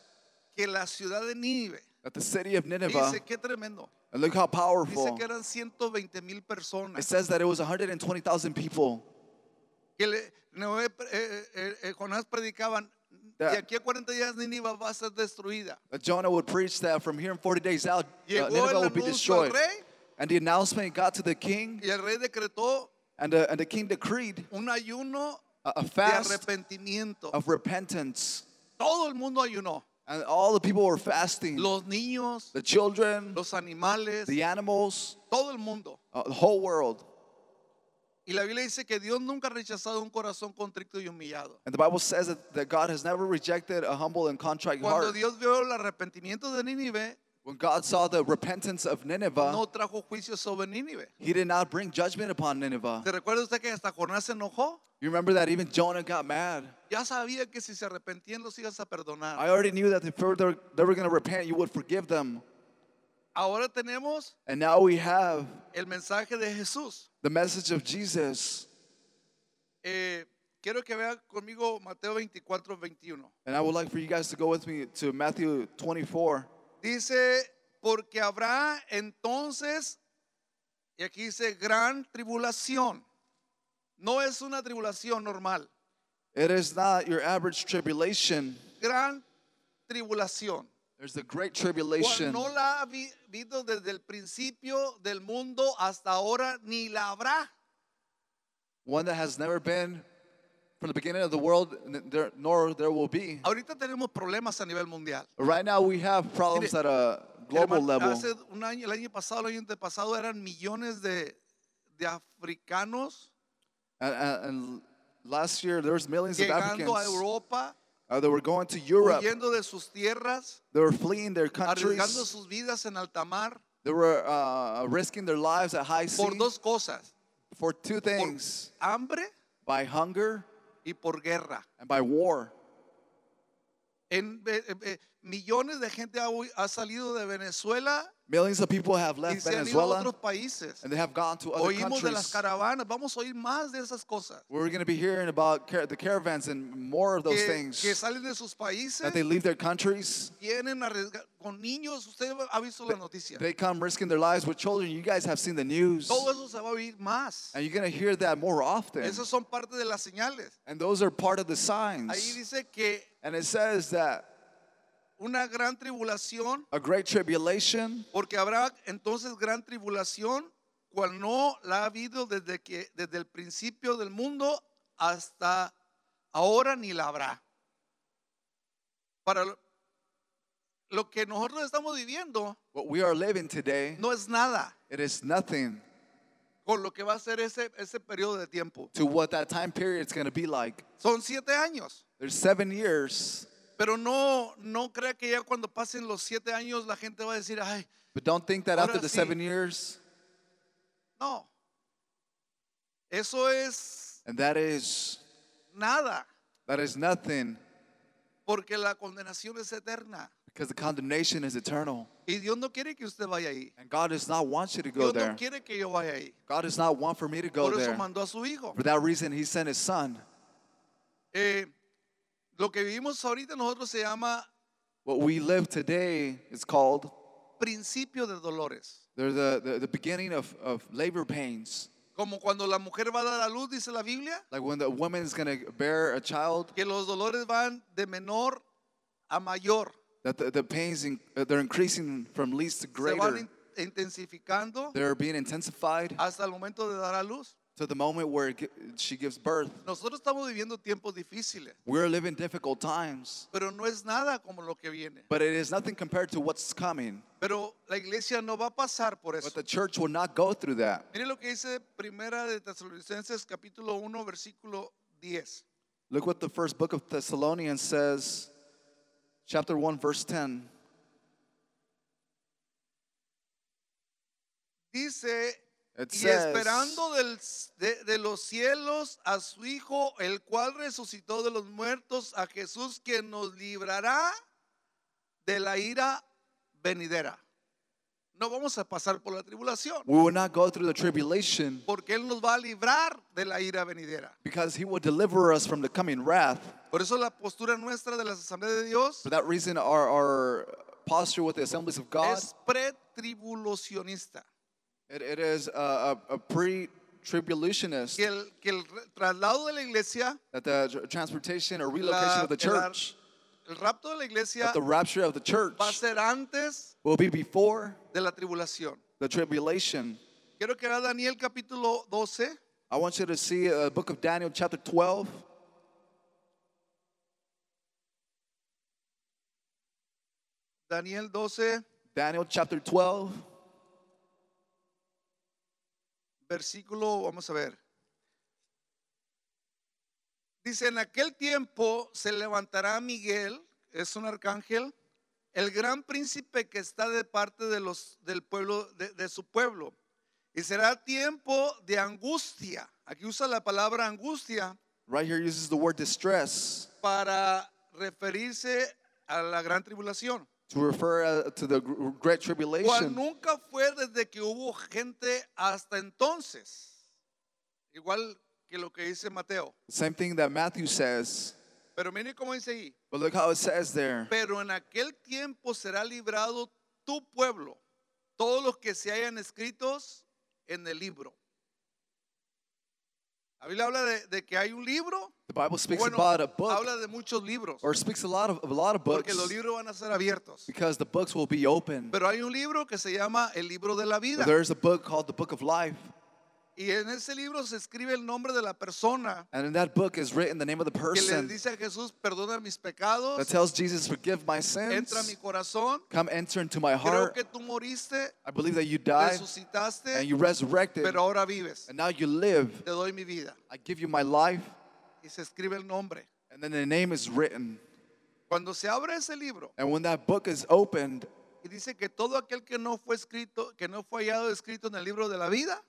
que la ciudad de Nínive, that the city of Nineveh, dice qué tremendo, and look how dice powerful, que eran 120 mil it says that it was 120,000 people. Que le- Noé, eh, eh, eh, Jonás predicaban, de aquí a 40 días Nínive va a ser destruida. Jonah would preach that from here in 40 days out, uh, Nineveh will be destroyed. And the announcement got to the king, y el rey decretó and the, and the king decreed un ayuno a, a de fast arrepentimiento. of repentance. Todo el mundo ayunó. And all the people were fasting. Los niños, The children, los animales, the animals, todo el mundo. uh, the whole world. Y la Biblia dice que Dios nunca ha rechazado un corazón contrito y humillado. And the Bible says that, that God has never rejected a humble and contrite Cuando heart. Dios vio el arrepentimiento de Nínive, When God saw the repentance of Nineveh, no trajo juicio sobre Nínive. he did not bring judgment upon Nineveh. ¿Se recuerda usted que hasta Jonás se enojó? You remember that even Jonah got mad. Ya sabía que si se arrepentían los ibas a perdonar. I already knew that if they were, they were going to repent, you would forgive them. Ahora tenemos And now we have el mensaje de Jesús. the message of Jesus. Eh, quiero que vea conmigo Mateo 24, 21. And I would like for you guys to go with me to Matthew 24. Dice, porque habrá entonces, y aquí dice, gran tribulación. No es una tribulación normal, It is not your average tribulation. gran tribulación. There's the great tribulation. no la ha habido desde el principio del mundo hasta ahora, ni la habrá. One that has never been from the beginning of the world, there, nor there will be. Ahorita tenemos problemas a nivel mundial. Right now, we have problems at a global level. Hace un año, el año pasado, el año antepasado, eran millones de, de africanos And, and, and last year, there was millions of llegando a Africans Europa, uh, that were going to Europe. huyendo de sus tierras, They were fleeing their arriesgando countries. sus vidas en alta mar They were uh, risking their lives at high sea por dos cosas, for two por things hambre by hunger y por guerra. and by war. En, eh, eh, eh, millones de gente ha, salido de Venezuela Millions of people have left se han ido a Venezuela países. and they have gone to other Oímos de las countries. caravanas, vamos a oír más de esas cosas. We're going to be hearing about car- the caravans and more of those Que, things que salen de sus países, that they leave their countries. vienen con niños. Usted ha visto las noticias. They come risking their lives with children. You guys have seen the news. Todo eso se va a oír más. And you're going to hear that more often. Esas son parte de las señales. And those are part of the Ahí signs. dice que And it says that una gran tribulación, a great tribulation, porque habrá entonces gran tribulación, cual no la ha habido desde que desde el principio del mundo hasta ahora ni la habrá. Para lo, que nosotros estamos viviendo what we are living today, no es nada it is nothing con lo que va a ser ese ese periodo de tiempo. to what that time period is going to be like. Son siete años. There's seven years, Pero no, no crea que ya cuando pasen los siete años la gente va a decir, ay, but don't think that after Ahora the sí. seven years, no. Eso es and that is nada, that is nothing porque la condenación es eterna. because the condemnation is eternal. Y Dios no quiere que usted vaya ahí. And God does not want you to go Dios no there. quiere que yo vaya ahí. God does not want for me to go Por eso there. mandó a su hijo. For that reason, He sent His Son. Eh, lo que vivimos ahorita nosotros se llama What we live today is called principio de dolores. they're the, the, the beginning of, of labor pains. Como cuando la mujer va a dar a luz, dice la Biblia, Like when the woman is going to bear a child, que los dolores van de menor a mayor. that the, the pains in, uh, they're increasing from least to Se van greater. in- intensificando They're being intensified hasta el momento de dar a luz. To the moment where she gives birth. Nosotros estamos viviendo tiempos difíciles, We're living difficult times, pero no es nada como lo que viene. but it is nothing compared to what's coming. Pero la iglesia no va a pasar por eso. But the church will not go through that. Mire lo que dice Primera de Tesalonicenses capítulo 1 versículo 10. Look what the first book of Thessalonians says, chapter 1, verse 10. Dice, It y says, esperando del- de, de los cielos a su Hijo, el cual resucitó de los muertos, a Jesús que nos librará de la ira venidera. No vamos a pasar por la tribulación, We will not go through the tribulation porque Él nos va a librar de la ira venidera. because he will deliver us from the coming wrath. Por eso la postura nuestra de las asambleas de Dios For that reason, our, our posture with the assemblies of God, es pretribulacionista. It, it is a, a, a pre-tribulationist. Que el, que el traslado de la iglesia, That the transportation or relocation la- of the church, el rapto de la iglesia that the rapture of the church va a ser antes will be before de la tribulación. the tribulation. Quiero que vea Daniel capítulo 12, I want you to see a book of Daniel, chapter 12. Daniel 12, Daniel, chapter 12, versículo, vamos a ver. Dice, en aquel tiempo se levantará Miguel, es un arcángel, el gran príncipe que está de parte de los, del pueblo, de, de su pueblo. Y será tiempo de angustia. Aquí usa la palabra angustia right here uses the word distress para referirse a la gran tribulación. To refer uh, to the gr- great Cual tribulation. nunca fue desde que hubo gente hasta entonces. Igual que lo que dice Mateo. Same thing that Matthew says. Pero mire cómo dice ahí. But look how it says there. Pero en aquel tiempo será librado tu pueblo, todos los que se hayan escritos en el libro. La Biblia habla de, de que hay un libro. The Bible speaks Bueno, about a book habla de muchos libros. or speaks a lot of, a lot of books Porque los libros van a ser abiertos. because the books will be open. Pero hay un libro que se llama el libro de la vida. There's a book called the Book of Life, Y en ese libro se escribe el nombre de la persona and in that book is written the name of the que le person dice a Jesús, perdona mis that pecados, tells Jesus, "Forgive my entra a mi sins, corazón. come enter into my Creo heart. que tú moriste, I believe that you died resucitaste, and you resurrected, pero ahora vives. and now you live. Te doy mi vida. I give you my life." Y se escribe el nombre. And then the name is written. Cuando se abre ese libro And when that book is opened, y dice que todo aquel que no fue escrito, que no fue hallado escrito en el libro de la vida,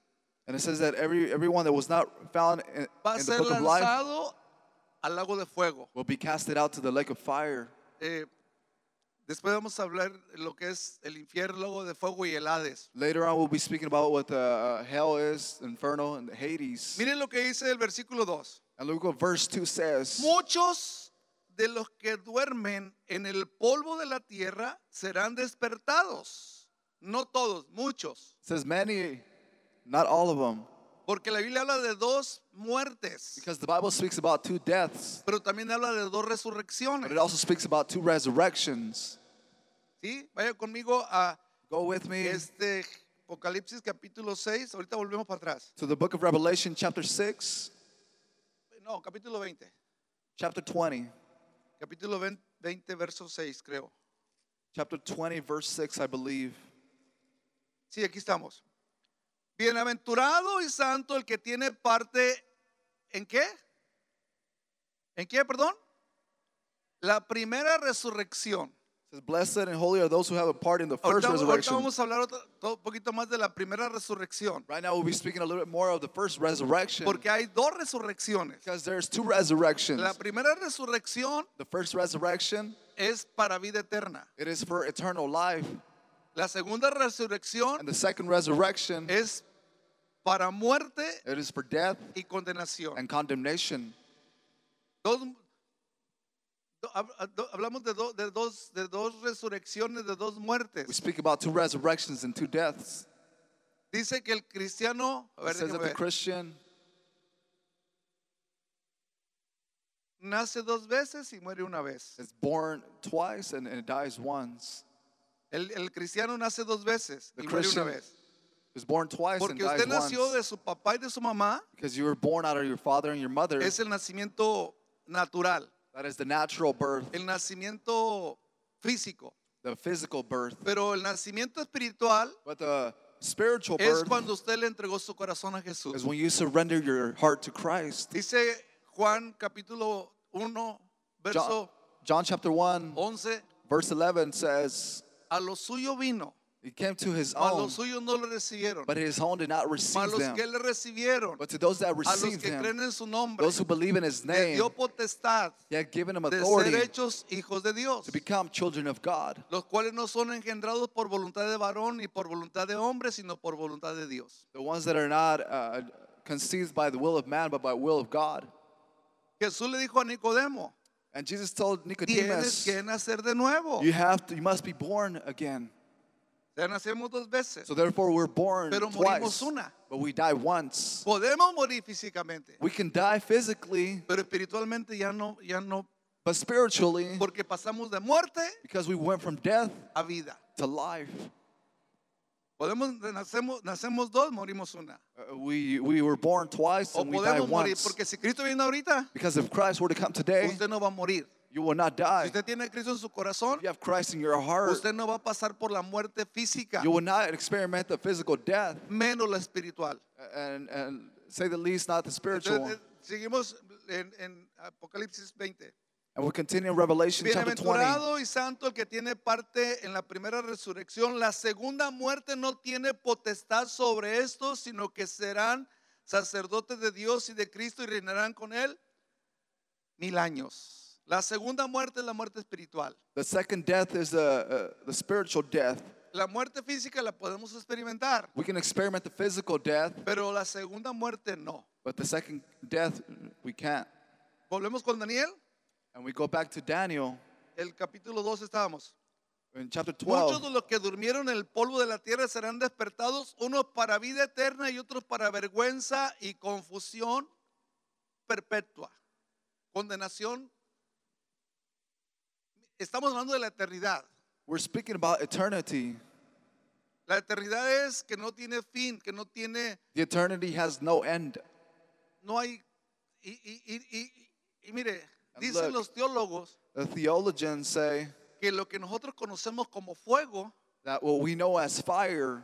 and it says that every everyone that was not found in, va a in the ser book of life lanzado al lago de fuego. will be casted out to the lake of fire. Eh, después vamos a hablar lo que es el infierno, lago de fuego y el Hades. Later on, we'll be speaking about what uh, uh, hell is, inferno, and Hades. Miren lo que dice el versículo 2. And look what verse 2 says. Muchos de los que duermen en el polvo de la tierra serán despertados. No todos, muchos. It says many, not all of them. Porque la Biblia habla de dos muertes, Because the Bible speaks about two deaths, pero también habla de dos but it also speaks about two resurrections. ¿Sí? Vaya conmigo a Go with me este Apocalipsis capítulo 6. Ahorita volvemos para atrás. to the book of Revelation, chapter 6, No, capítulo 20. chapter 20. Capítulo 20, 20, verso 6, creo. Chapter 20, verse 6, I believe. Sí, aquí estamos. Bienaventurado y santo el que tiene parte en qué? ¿En qué, perdón? La primera resurrección. Blessed and holy are those who have a part in the first Ahorita, ahorita resurrection. vamos a hablar otro- un poquito más de la primera resurrección. Right now, we'll be speaking a little bit more of the first resurrection. Porque hay dos resurrecciones. Because there's two resurrections. La primera resurrección The first resurrection, es para vida eterna. it is for eternal life. La segunda resurrección And the second resurrection, es para muerte it is for death y condenación. and condemnation. Dos- do- hab- do- hablamos de, do- de dos, de dos resurrecciones, de dos We muertes. speak about two resurrections and two deaths. Dice que el cristiano, a ver, It says déjame that the ver, Christian nace dos veces y muere una vez. is born twice and, and it dies once. El, el cristiano nace dos veces The y muere una Christian vez. is born twice and Porque dies usted nació once. de su papá y de su mamá, Because you were born out of your father and your mother. es el nacimiento natural, That is the natural birth, el nacimiento físico. the physical birth. Pero el nacimiento espiritual But the spiritual es birth cuando usted le entregó su corazón a Jesús. is when you surrender your heart to Christ. Dice Juan capítulo 1, John, verso John chapter 1, 11, verse 11 says, a lo suyo vino, He came to his own, los suyos no lo recibieron. but his own did not receive los them. que le recibieron, But to those that a los received que him, creen en su nombre, those who believe in his le name, dio potestad he had given them de ser authority hechos hijos de Dios, to become children of God, los cuales no son engendrados por voluntad de varón ni por voluntad de hombre, sino por voluntad de Dios. the ones that are not uh, conceived by the will of man, but by will of God. Jesús le dijo a Nicodemo, And Jesus told tienes Nicodemus, que nacer de nuevo. you have to, you must be born again. Ya nacemos dos veces. So therefore, we're born Pero morimos twice, una. but we die once. Podemos morir físicamente, We can die physically, pero espiritualmente ya no, ya no, but spiritually, porque pasamos de muerte because we went from death a vida. to life. Podemos, nacemos, nacemos dos, morimos una. Uh, we, we were born twice O and we die podemos morir, once. porque si Cristo viene ahorita, Because if Christ were to come today, usted no va a morir. you will not Si die. usted tiene a Cristo en su corazón, If you have Christ in your heart, usted no va a pasar por la muerte física, you will not experiment the physical death, menos la espiritual. and, and say the least, not the spiritual. Entonces, eh, seguimos en, en Apocalipsis 20. And we'll continue in Revelation chapter 20. Bienaventurado y santo el que tiene parte en la primera resurrección. La segunda muerte no tiene potestad sobre esto, sino que serán sacerdotes de Dios y de Cristo y reinarán con él mil años. La segunda muerte es la muerte espiritual. The second death is the, uh, the spiritual death. La muerte física la podemos experimentar, We can experiment the physical death, pero la segunda muerte no. but the second death, we can't. Volvemos con Daniel, And we go back to Daniel el capítulo 2 estábamos. in chapter Muchos 12. de los que durmieron en el polvo de la tierra serán despertados, unos para vida eterna y otros para vergüenza y confusión perpetua. Condenación. Estamos hablando de la eternidad. We're speaking about eternity. La eternidad es que no tiene fin, que no tiene, The eternity has no end. no hay. Y, y- y- y- mire, dicen look. los teólogos The theologians say que lo que nosotros conocemos como fuego that what we know as fire,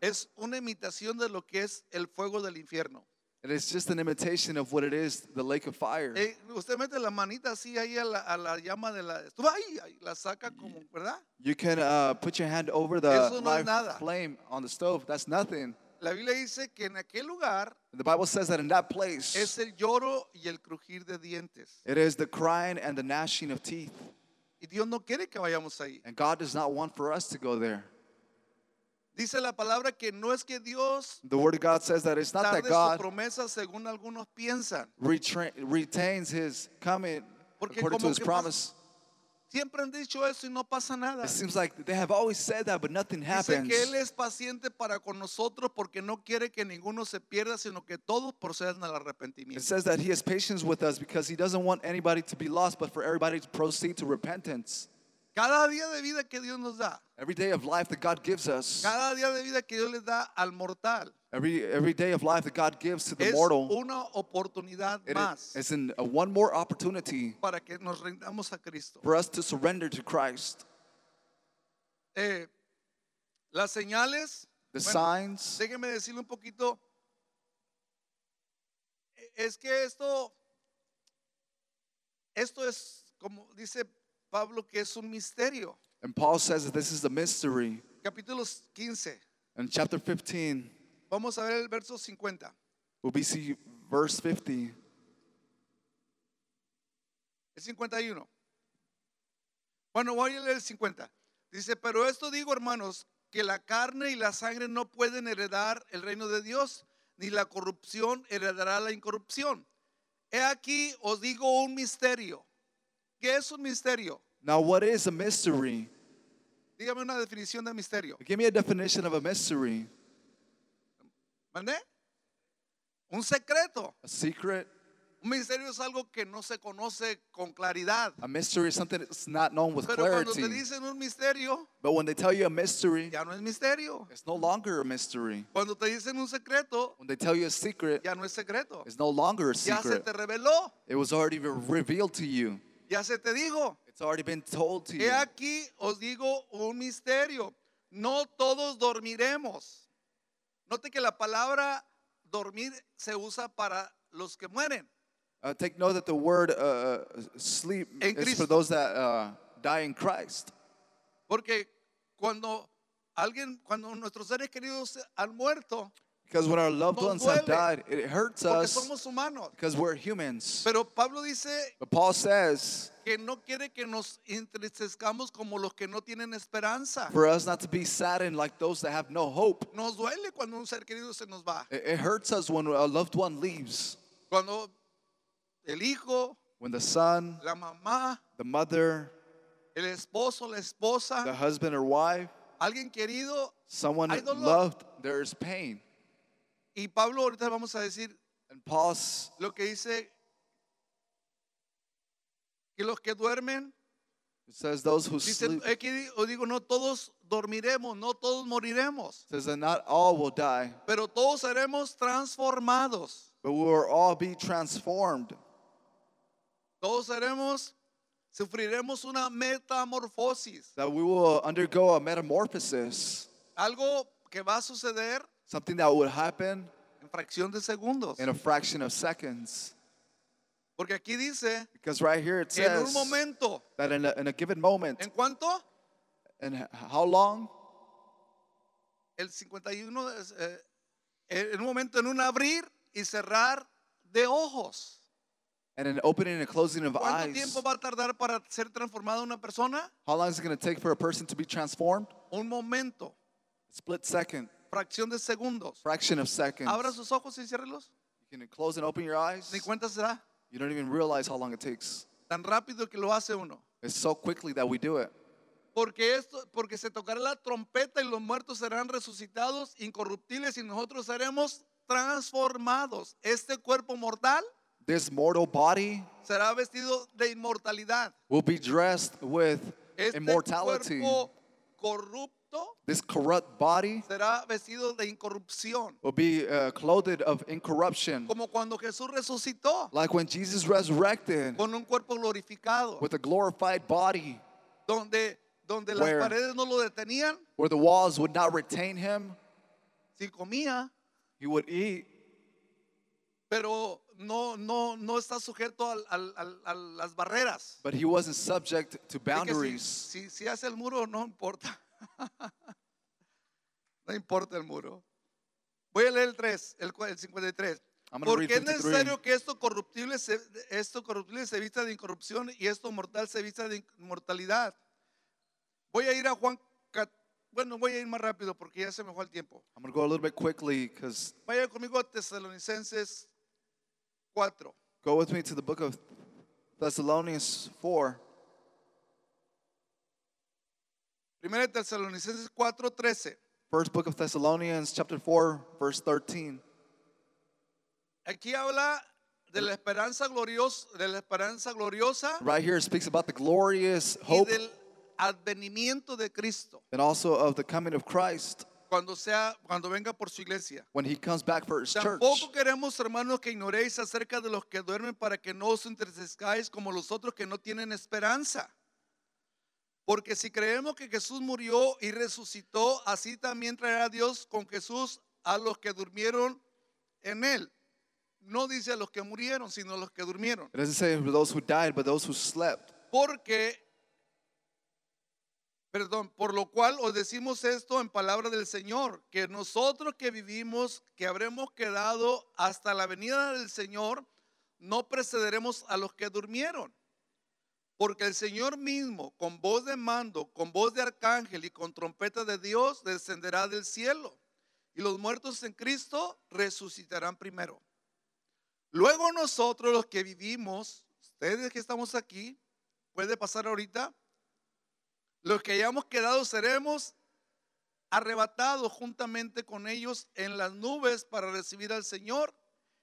es una imitación de lo que es el fuego del infierno. it is just an imitation of what it is, the lake of fire. Eh, usted mete la manita así ahí a la, a la llama de la estufa ahí, la saca como, ¿verdad? You can uh, put your hand over the no live flame on the stove. That's nothing. La Biblia dice que en aquel lugar The Bible says that in that place, es el lloro y el crujir de dientes. it is the crying and the gnashing of teeth. Y Dios no quiere que vayamos ahí. And God does not want for us to go there. Dice la palabra que no es que Dios The Word of God says that it's not that su God promesa según algunos piensan. retra- retains His coming Porque according to como His que promise. Siempre han dicho eso y no pasa nada. It seems like they have always said that, but nothing Dice happens. que Él es paciente para con nosotros porque no quiere que ninguno se pierda, sino que todos procedan al It says that He has patience with us because He doesn't want anybody to be lost, but for everybody to proceed to repentance. Cada día de vida que Dios nos da, Every day of life that God gives us, cada día de vida que Dios les da al mortal, every every day of life that God gives to the es mortal, una oportunidad it más is in a one more opportunity para que nos rindamos a Cristo. for us to surrender to Christ. Eh, las señales, The bueno, signs, déjenme decirle un poquito, es que esto, esto es como dice Pablo que es un misterio. and Paul says that this is a mystery. Capítulo 15, In chapter 15, vamos a ver el verso 50. we'll be see verse 50. El 51. Bueno, voy a leer el 50. Dice, pero esto digo, hermanos, que la carne y la sangre no pueden heredar el reino de Dios, ni la corrupción heredará la incorrupción. He aquí os digo un misterio. ¿Qué es un misterio? Now, what is a mystery? Dígame una definición de misterio. Give me a definition of a mystery. ¿Mandé? Un secreto. A secret? Un misterio es algo que no se conoce con claridad. A mystery is something that's not known with Pero cuando te clarity. dicen un misterio, But when they tell you a mystery, ya no es misterio. it's no longer a mystery. Cuando te dicen un secreto, When they tell you a secret, ya no es secreto. it's no longer a Ya se secret. te reveló, It was already re- revealed to you. Ya se te dijo. It's already been told to He aquí os digo un misterio. No todos dormiremos. Note que la palabra dormir se usa para los que mueren. Uh, take note that the word uh, sleep En is Cristo. for those that uh, die in Christ. Porque cuando alguien, cuando nuestros seres queridos han muerto, Because when our loved Nos ones have duele. died, it hurts porque us somos humanos. because we're humans. Pero Pablo dice But Paul says que no quiere que nos entristezcamos como los que no tienen esperanza. for us not to be saddened like those that have no hope. Nos duele cuando un ser querido se nos va. It, it hurts us when a loved one leaves. Cuando el hijo, When the son, la mamá, the mother, el esposo, la the esposa, husband or wife, alguien querido. someone Hay dolor. loved, there is pain. Y Pablo ahorita vamos a decir And lo que dice que los que duermen, it says those who dice, sleep aquí digo, no todos dormiremos, no todos moriremos, says that not all will die, pero todos seremos transformados. but we will all be transformed. Todos seremos, sufriremos una metamorfosis, That we will undergo a metamorphosis, algo que va a suceder something that would happen en fracción de segundos. in a fraction of seconds. Porque aquí dice, Because right here it que en un says momento, that in a, in a given moment, ¿en cuánto? and h- how long? El 51, es, eh, en un momento, en un abrir y cerrar de ojos. And an opening and closing of ¿Cuánto eyes. tiempo va a tardar para ser transformada una persona? How long is it going to take for a person to be transformed? Un momento, Split second, fracción de segundos. fraction of seconds. Abra sus ojos y ciérrelos. You can close and open your eyes. Ni cuenta se da. You don't even realize how long it takes. Tan rápido que lo hace uno. It's so quickly that we do it. Porque esto, porque se tocará la trompeta y los muertos serán resucitados, incorruptibles y nosotros seremos transformados. Este cuerpo mortal This mortal body será vestido de inmortalidad. will be dressed with Este immortality. cuerpo corrupto This corrupt body será vestido de incorrupción. will be uh, clothed of incorruption. Como cuando Jesús resucitó Like when Jesus resurrected con un cuerpo glorificado, with a glorified body, donde, donde las Where? paredes no lo detenían, where the walls would not retain him, si comía, he would eat, pero no, no, no está sujeto al- al- al- a las barreras. but he wasn't subject to boundaries. Si, si, si hace el muro, no importa. no importa el muro. Voy a leer el 3, el, cua- el 53. I'm gonna read Porque es 53. necesario que esto corruptible, se, esto corruptible se vista de incorrupción y esto mortal se vista de inmortalidad. Voy a ir a Juan, bueno, voy a ir más rápido porque ya se me fue el tiempo. I'm going to go a little bit quickly because Vaya conmigo a Tesalonicenses 4. go with me to the book of Thessalonians 4. Primera de Tesalonicenses 4, 13. First book of Thessalonians, chapter 4, verse 13. Aquí habla de la esperanza gloriosa, de la esperanza gloriosa Right here it speaks about the glorious y hope del advenimiento de Cristo and also of the coming of Christ cuando sea cuando venga por su iglesia. when he comes back for his church. Tampoco queremos, hermanos, que ignoréis acerca de los que duermen para que no os entristezcáis como los otros que no tienen esperanza. Porque si creemos que Jesús murió y resucitó, así también traerá Dios con Jesús a los que durmieron en él. No dice a los que murieron, sino a los que durmieron. It doesn't say those who died, but those who slept. Porque, perdón, por lo cual os decimos esto en palabra del Señor, que nosotros que vivimos, que habremos quedado hasta la venida del Señor, no precederemos a los que durmieron. Porque el Señor mismo, con voz de mando, con voz de arcángel y con trompeta de Dios, descenderá del cielo. Y los muertos en Cristo resucitarán primero. Luego nosotros los que vivimos, ustedes que estamos aquí, puede pasar ahorita, los que hayamos quedado seremos arrebatados juntamente con ellos en las nubes para recibir al Señor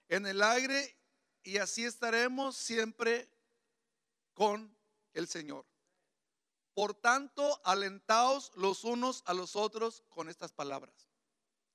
en el aire y así estaremos siempre con el Señor. Por tanto, alentaos los unos a los otros con estas palabras.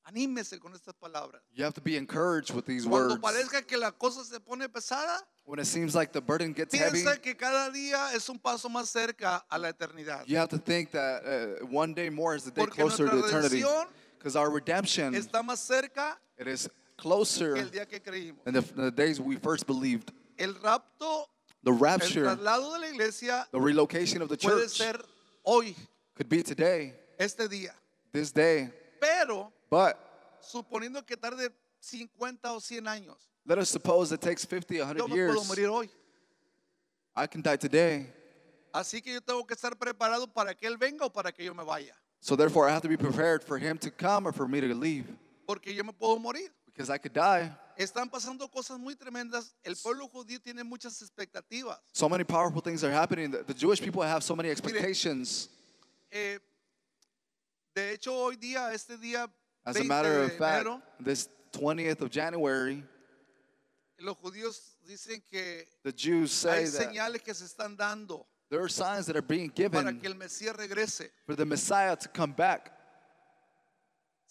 Anímese con estas palabras. You have to be encouraged with these Cuando words. parezca que la cosa se pone pesada, When it seems like the burden gets heavy, piensa que cada día es un paso más cerca a la eternidad. you have to think that uh, one day more is the day Porque closer to nuestra eternity. redención Because our redemption, Está más cerca it is closer el día que creímos. than the, the days we first believed. El rapto, The el rapture, traslado de la iglesia the relocation of the puede church ser hoy, could be today, este día. this day. Pero But suponiendo que tarde 50 o 100 años, let us suppose it takes 50, yo 100 me puedo years. morir hoy. I can die today. Así que yo tengo que estar preparado para que Él venga o para que yo me vaya. So therefore, I have to be prepared for him to come or for me to leave Porque yo me puedo morir. because I could die. Están pasando cosas muy tremendas. El pueblo judío tiene muchas expectativas. So many powerful things are happening. The, the Jewish people have so many expectations. Eh, de hecho, hoy día, este día As a 20 matter de of fact, enero, this 20th of January, los judíos dicen que the Jews say hay that señales que se están dando there are signs that are being para given que el Mesías regrese. for the Messiah to come back.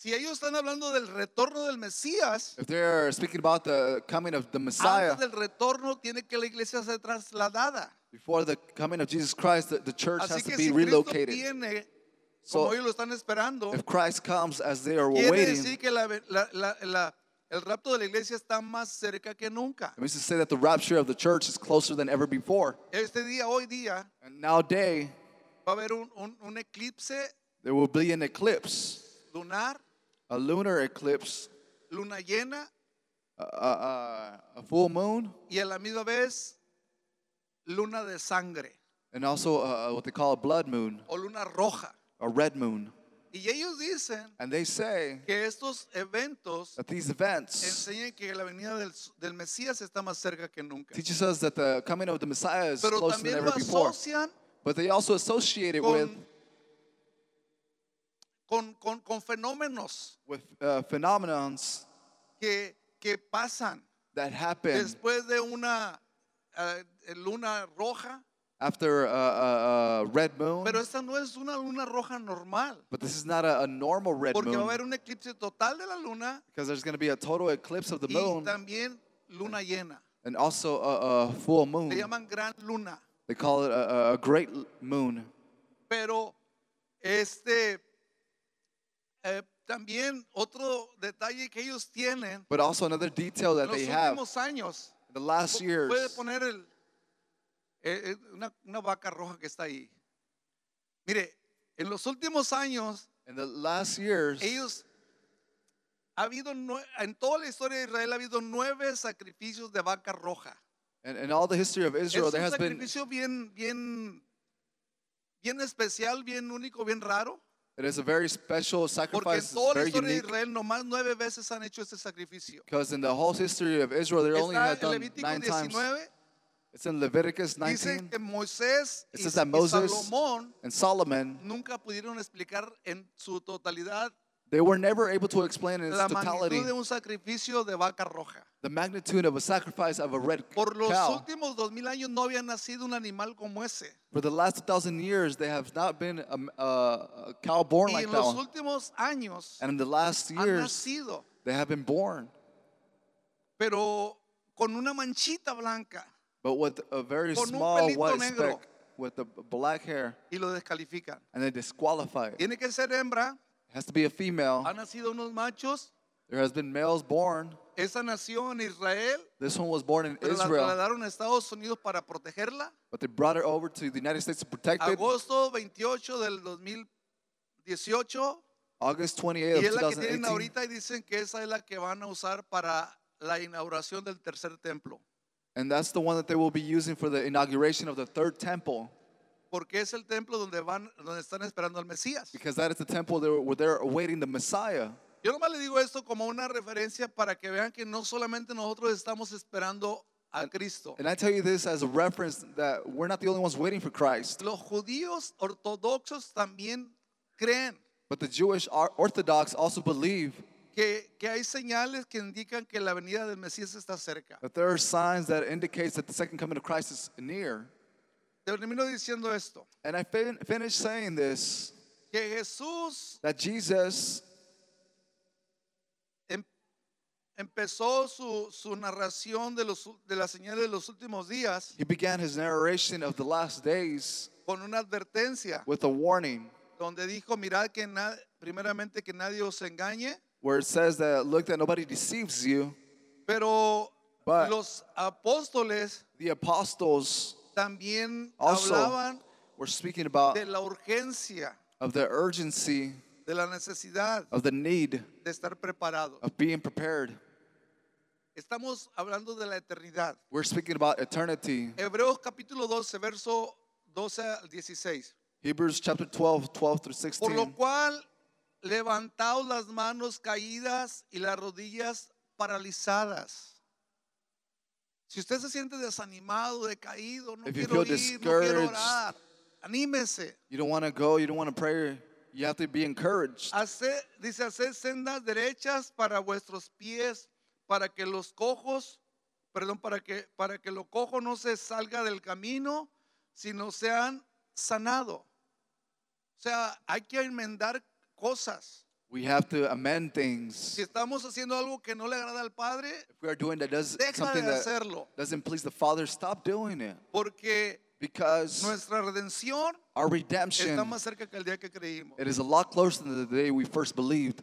Si ellos están hablando del retorno del Mesías, If they're speaking about the coming of the Messiah, antes del retorno tiene que la iglesia ser trasladada. before the coming of Jesus Christ, the, the church Así has que to be si Cristo relocated. viene So, como ellos lo están esperando, If Christ comes as they are quiere waiting, decir que la- la- la- la- el rapto de la iglesia está más cerca que nunca. it means to say that the rapture of the church is closer than ever before. Este día, hoy día, And nowadays, va a haber un, un- un eclipse there will be an eclipse, lunar, a lunar eclipse, luna llena a, a, a full moon, y a la misma vez luna de sangre and also uh, what they call a blood moon, o luna roja. a red moon. Y ellos dicen And they say que estos eventos that these events enseñan que la venida del, del Mesías está más cerca que nunca. teaches us that the coming of the Messiah is Pero closer than también ever lo before. asocian But they also associate it with con, con, con, con fenómenos with uh, phenomenons que, que pasan that happen después de una eh, luna roja. after a, a, a red moon. Pero esta no es una luna roja normal. But this is not a, a normal red Porque va a moon haber un eclipse total de la luna because there's going to be a total eclipse of the y moon también luna llena. and also a, a full moon. Le llaman gran luna. They call it a, a- great moon. Pero este eh, también otro detalle que ellos tienen But also another detail en that los they have últimos años. the last years. Puede poner el, eh, eh, una, una vaca roja que está ahí. Mire, en los últimos años In the last years, ellos ha habido en toda la historia de Israel ha habido nueve sacrificios de vaca roja. and in all the history of Israel, es there un has been sacrificio bien, bien, bien especial, bien único, bien raro. It is a very special sacrifice. en toda la very historia de unique Israel nomás nueve veces han hecho este sacrificio. because in the whole history of Israel, they only Está had en done Levítico nine times. It's in Leviticus dice 19 que Moisés It y, says that y Moses Salomón and Solomon. nunca pudieron explicar en su totalidad They were never able to explain in its la totality magnitud de un sacrificio de vaca roja. the magnitude of a sacrifice of a red Por los cow. últimos dos mil años no había nacido un animal como ese. For the last 2,000 years, they have not been a, a, a cow born Y like en that los one. últimos años And in the last years, nacido, they have been born, pero con una manchita blanca but with a very Con un small pelito white negro. speck with the black hair, y lo descalifican. and they disqualify it. It Tiene que ser hembra, has to be a female. han nacido unos machos. There has been males born. Esa nació en Israel, This one was born in pero la Israel, trasladaron a Estados Unidos para protegerla. but they brought her over to the United States to protect it. Agosto 28 del 2018 August 28th y of es la que tienen 2018. ahorita y dicen que esa es la que van a usar para la inauguración del tercer templo, And that's the one that they will be using for the inauguration of the third temple, porque es el templo donde van donde están esperando al Mesías. because that is the temple they were- where they're awaiting the Messiah. Yo nomás le digo esto como una referencia para que vean que no solamente nosotros estamos esperando a Cristo. And I tell you this as a reference that we're not the only ones waiting for Christ, Los judíos ortodoxos también creen but the Jewish Or- Orthodox also believe que, que hay señales que indican que la venida del Mesías está cerca. that there are signs that indicates that the second coming of Christ is near. Termino diciendo esto, And I fin- finished saying this que Jesús that Jesus em- empezó su, su narración de, los, de las señales de los últimos días he began his narration of the last days con una advertencia with a warning donde dijo, mirad que na- primeramente que nadie os engañe, where it says that look that nobody deceives you. pero But- los apóstoles The apostles también Also, hablaban were speaking about de la urgencia of the urgency de la necesidad of the need de estar preparados. of being prepared. Estamos hablando de la eternidad. We're speaking about eternity. Hebreos capítulo 12, verso 12 al 16. Hebrews chapter 12, 12 through 16. Por lo 16. cual, levantaos las manos caídas y las rodillas paralizadas. Si usted se siente desanimado, decaído, no If you quiero feel ir, no quiero discouraged, orar, anímese. You don't want to go, you don't want to pray, you have to be encouraged. Hace- dice, hacer sendas derechas para vuestros pies, para que los cojos, perdón, para que, para que lo cojo no se salga del camino, sino sean sanado. O sea, hay que enmendar cosas. We have to amend Si things. estamos haciendo algo que no le agrada al Padre, If we are doing that does deja something that hacerlo. doesn't please the Father, stop doing it. Porque Because nuestra redención our está redemption, más cerca que el día que creímos. it is a lot closer than the day we first believed.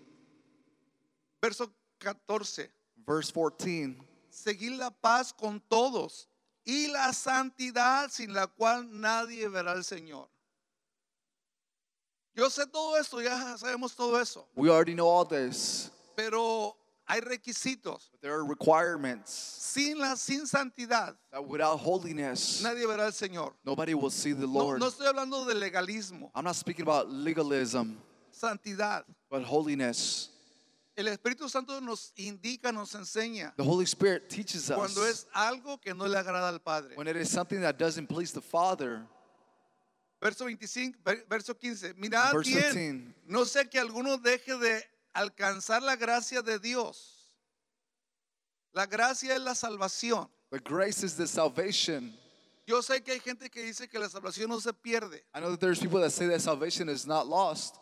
Verso 14. Verse 14. seguir la paz con todos y la santidad sin la cual nadie verá al Señor. Yo sé todo esto, ya sabemos todo eso, We already know all this. pero hay requisitos. But there are requirements Sin la sin santidad that without holiness, nadie verá al Señor. nobody will see the No, Lord. no estoy hablando de legalismo, I'm not speaking about legalism, santidad. but holiness. El Espíritu Santo nos indica, nos enseña The Holy Spirit teaches cuando us es algo que no le agrada al Padre. when it is something that doesn't please the Father. Verso 25, ver- verso 15. Mirad Verse bien, 15. no sea que alguno deje de alcanzar la gracia de Dios. La gracia es la salvación. The grace is the salvation. Yo sé que hay gente que dice que la salvación no se pierde. I know that there's people that say that salvation is not lost.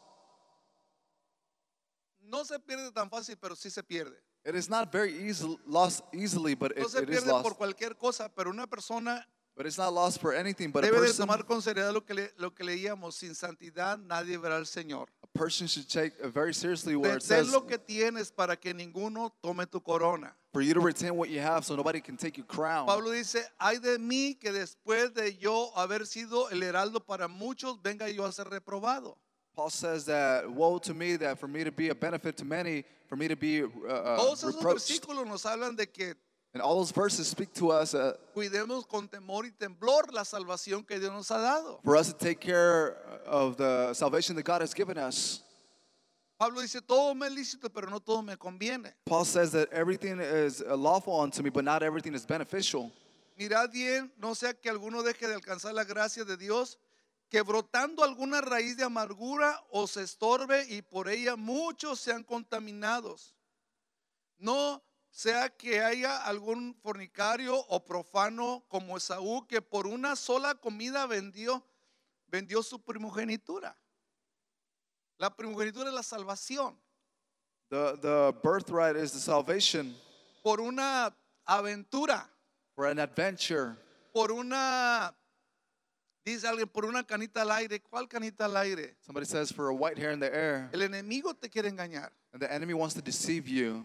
No se pierde tan fácil, pero sí se pierde. It is not very easy lost easily, but No it, se it is pierde por cualquier cosa, pero una persona But it's not lost for anything. But a debe de person, tomar con seriedad lo que, le- lo que leíamos. Sin santidad nadie verá al Señor. a person should take very seriously where it Retén says lo que tienes para que ninguno tome tu corona. for you to retain what you have so nobody can take your crown. Pablo dice, ay de mí que después de yo haber sido el heraldo para muchos, venga yo a ser reprobado. Paul says that woe to me that for me to be a benefit to many, for me to be uh, uh, Todos esos reproached. versículos nos hablan de que And all those verses speak to us uh, cuidemos con temor y temblor la salvación que Dios nos ha dado. for us to take care of the salvation that God has given us. Pablo dice, todo me es lícito, pero no todo me conviene. Paul says that everything is uh, lawful unto me, but not everything is beneficial. Mirad bien, no sea que alguno deje de alcanzar la gracia de Dios, que brotando alguna raíz de amargura os estorbe y por ella muchos sean contaminados. No sea que haya algún fornicario o profano como Esaú que por una sola comida vendió, vendió su primogenitura. La primogenitura es la salvación. The, the birthright is the salvation Por una aventura. for an adventure. por una, dice alguien, por una canita al aire. ¿Cuál canita al aire? Somebody says for a white hair in the air, El enemigo te quiere engañar. and the enemy wants to deceive you.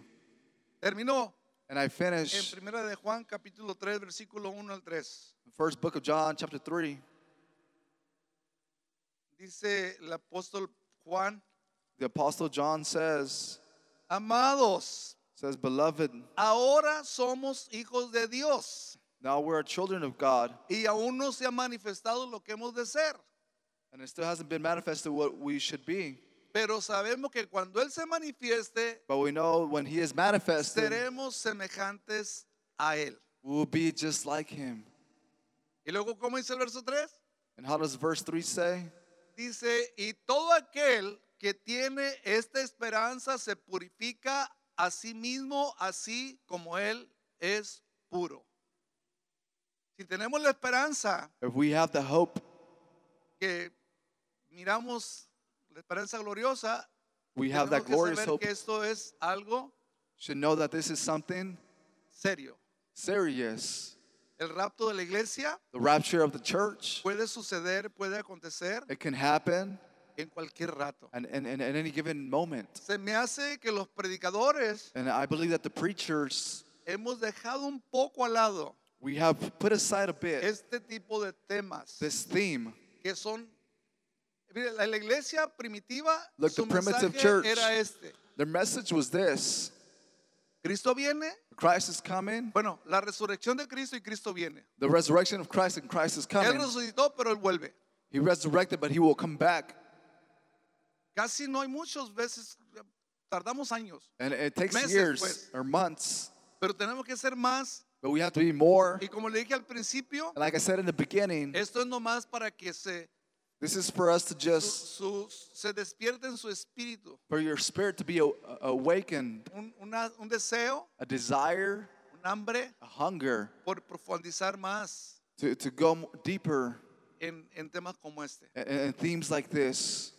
Terminó And I en finish Primera de Juan capítulo 3 versículo 1 al 3. the first book of John, chapter 3. Dice el apóstol Juan, The apostle John says, amados, says, Beloved, ahora somos hijos de Dios now we're children of God, y aún no se ha manifestado lo que hemos de ser. and it still hasn't been manifested what we should be. Pero sabemos que cuando Él se manifieste, But we know when he is manifested, seremos semejantes a Él. we will be just like him. Y luego, ¿cómo dice el verso 3? And how does verse 3 say? Dice, y todo aquel que tiene esta esperanza se purifica a sí mismo, así como Él es puro. Si tenemos la esperanza If we have the hope, que miramos, la esperanza gloriosa, we have that glorious hope, que esto es algo should know that this is something serio. serious. El rapto de la iglesia The rapture of the church, puede suceder, puede acontecer it can happen en cualquier rato. and any given moment. Se me hace que los predicadores And I believe that the preachers, hemos dejado un poco al lado we have put aside a bit este tipo de temas this theme que son La, iglesia primitiva, Look, su the primitive mensaje church. era este. Their message was this Cristo viene. Christ is coming, Bueno, la resurrección de Cristo y Cristo viene. the resurrection of Christ, and Christ is Él coming. resucitó, pero Él vuelve. He resurrected, but he will come back. Casi no hay muchas veces, tardamos años, And it takes Meses, years pues. or months, pero tenemos que ser más. but we have to be more. Y como le dije al principio, like I said in the beginning, esto es nomás para que se, this is for us to just, su- se despierte en su espíritu for your spirit to be a- awakened, un, una- un deseo, a desire, un hambre a hunger por profundizar más to, to go deeper en, en temas como este. themes like this.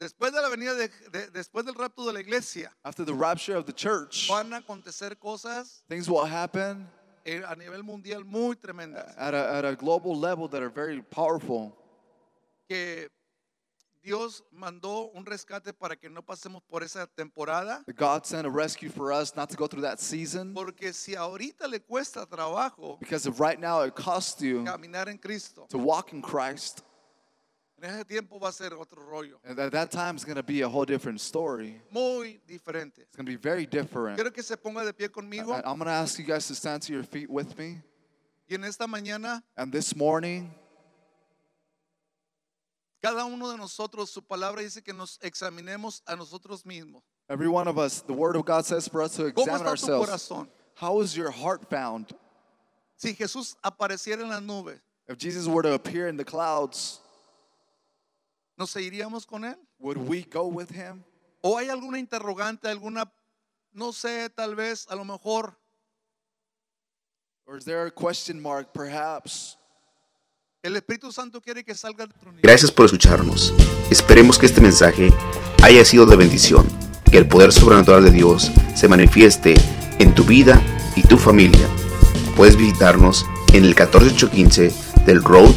Después de la venida de, de- después del rapto de la iglesia, After the rapture of the church, van a acontecer cosas things will happen a nivel mundial muy tremendas. at a, at a global level that are very powerful. Que Dios mandó un rescate para que no pasemos por esa temporada. God sent a rescue for us not to go through that season. Porque si ahorita le cuesta trabajo Because if right now it costs you caminar en Cristo, to walk in Christ, en ese tiempo va a ser otro rollo, and at that time it's going to be a whole different story. muy diferente. It's going to be very different. Quiero que se ponga de pie conmigo I- I'm going to ask you guys to stand to your feet with me. y en esta mañana And this morning, cada uno de nosotros, su palabra dice que nos examinemos a nosotros mismos. every one of us, the Word of God says for us to ¿Cómo examine está tu ourselves. corazón? How is your heart found? Si Jesús apareciera en las nubes, If Jesus were to appear in the clouds, ¿nos seguiríamos con Él? would we go with him? ¿O hay alguna interrogante, alguna, no sé, tal vez, a lo mejor, Or is there a question mark, perhaps? el Espíritu Santo quiere que salga de? Gracias por escucharnos. Esperemos que este mensaje haya sido de bendición, que el poder sobrenatural de Dios se manifieste en tu vida y tu familia. Puedes visitarnos en el 14815 del Road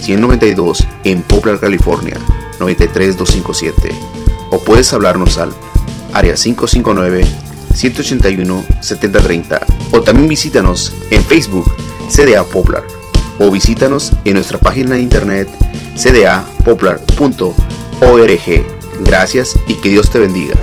192 en Poplar, California 93257 o puedes hablarnos al área 559 181 7030 o también visítanos en Facebook CDA Poplar o visítanos en nuestra página de internet cdapoplar.org. Gracias y que Dios te bendiga.